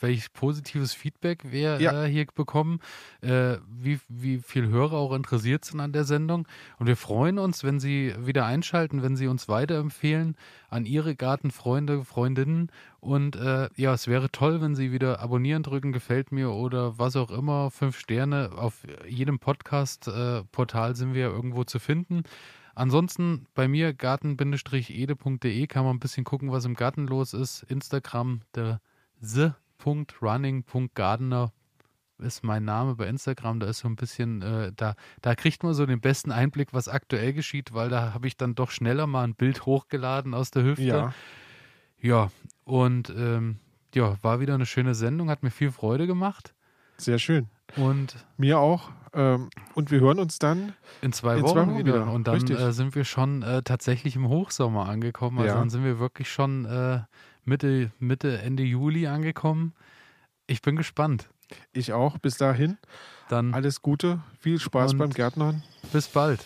welches positives Feedback wir ja. äh, hier bekommen, äh, wie, wie viel Hörer auch interessiert sind an der Sendung. Und wir freuen uns, wenn Sie wieder einschalten, wenn Sie uns weiterempfehlen an Ihre Gartenfreunde, Freundinnen. Und äh, ja, es wäre toll, wenn Sie wieder abonnieren drücken, gefällt mir oder was auch immer, fünf Sterne. Auf jedem Podcast-Portal sind wir irgendwo zu finden. Ansonsten bei mir garten-ede.de kann man ein bisschen gucken, was im Garten los ist. Instagram, der the.running.gardener ist mein Name bei Instagram. Da ist so ein bisschen, äh, da, da kriegt man so den besten Einblick, was aktuell geschieht, weil da habe ich dann doch schneller mal ein Bild hochgeladen aus der Hüfte. Ja. Ja, und ähm, ja, war wieder eine schöne Sendung, hat mir viel Freude gemacht. Sehr schön. Und mir auch. Ähm, und wir hören uns dann in zwei, in Wochen, zwei Wochen, wieder. wieder. Und dann äh, sind wir schon äh, tatsächlich im Hochsommer angekommen. Also ja. dann sind wir wirklich schon äh, Mitte, Mitte, Ende Juli angekommen. Ich bin gespannt. Ich auch. Bis dahin. Dann alles Gute, viel Spaß beim Gärtnern. Bis bald.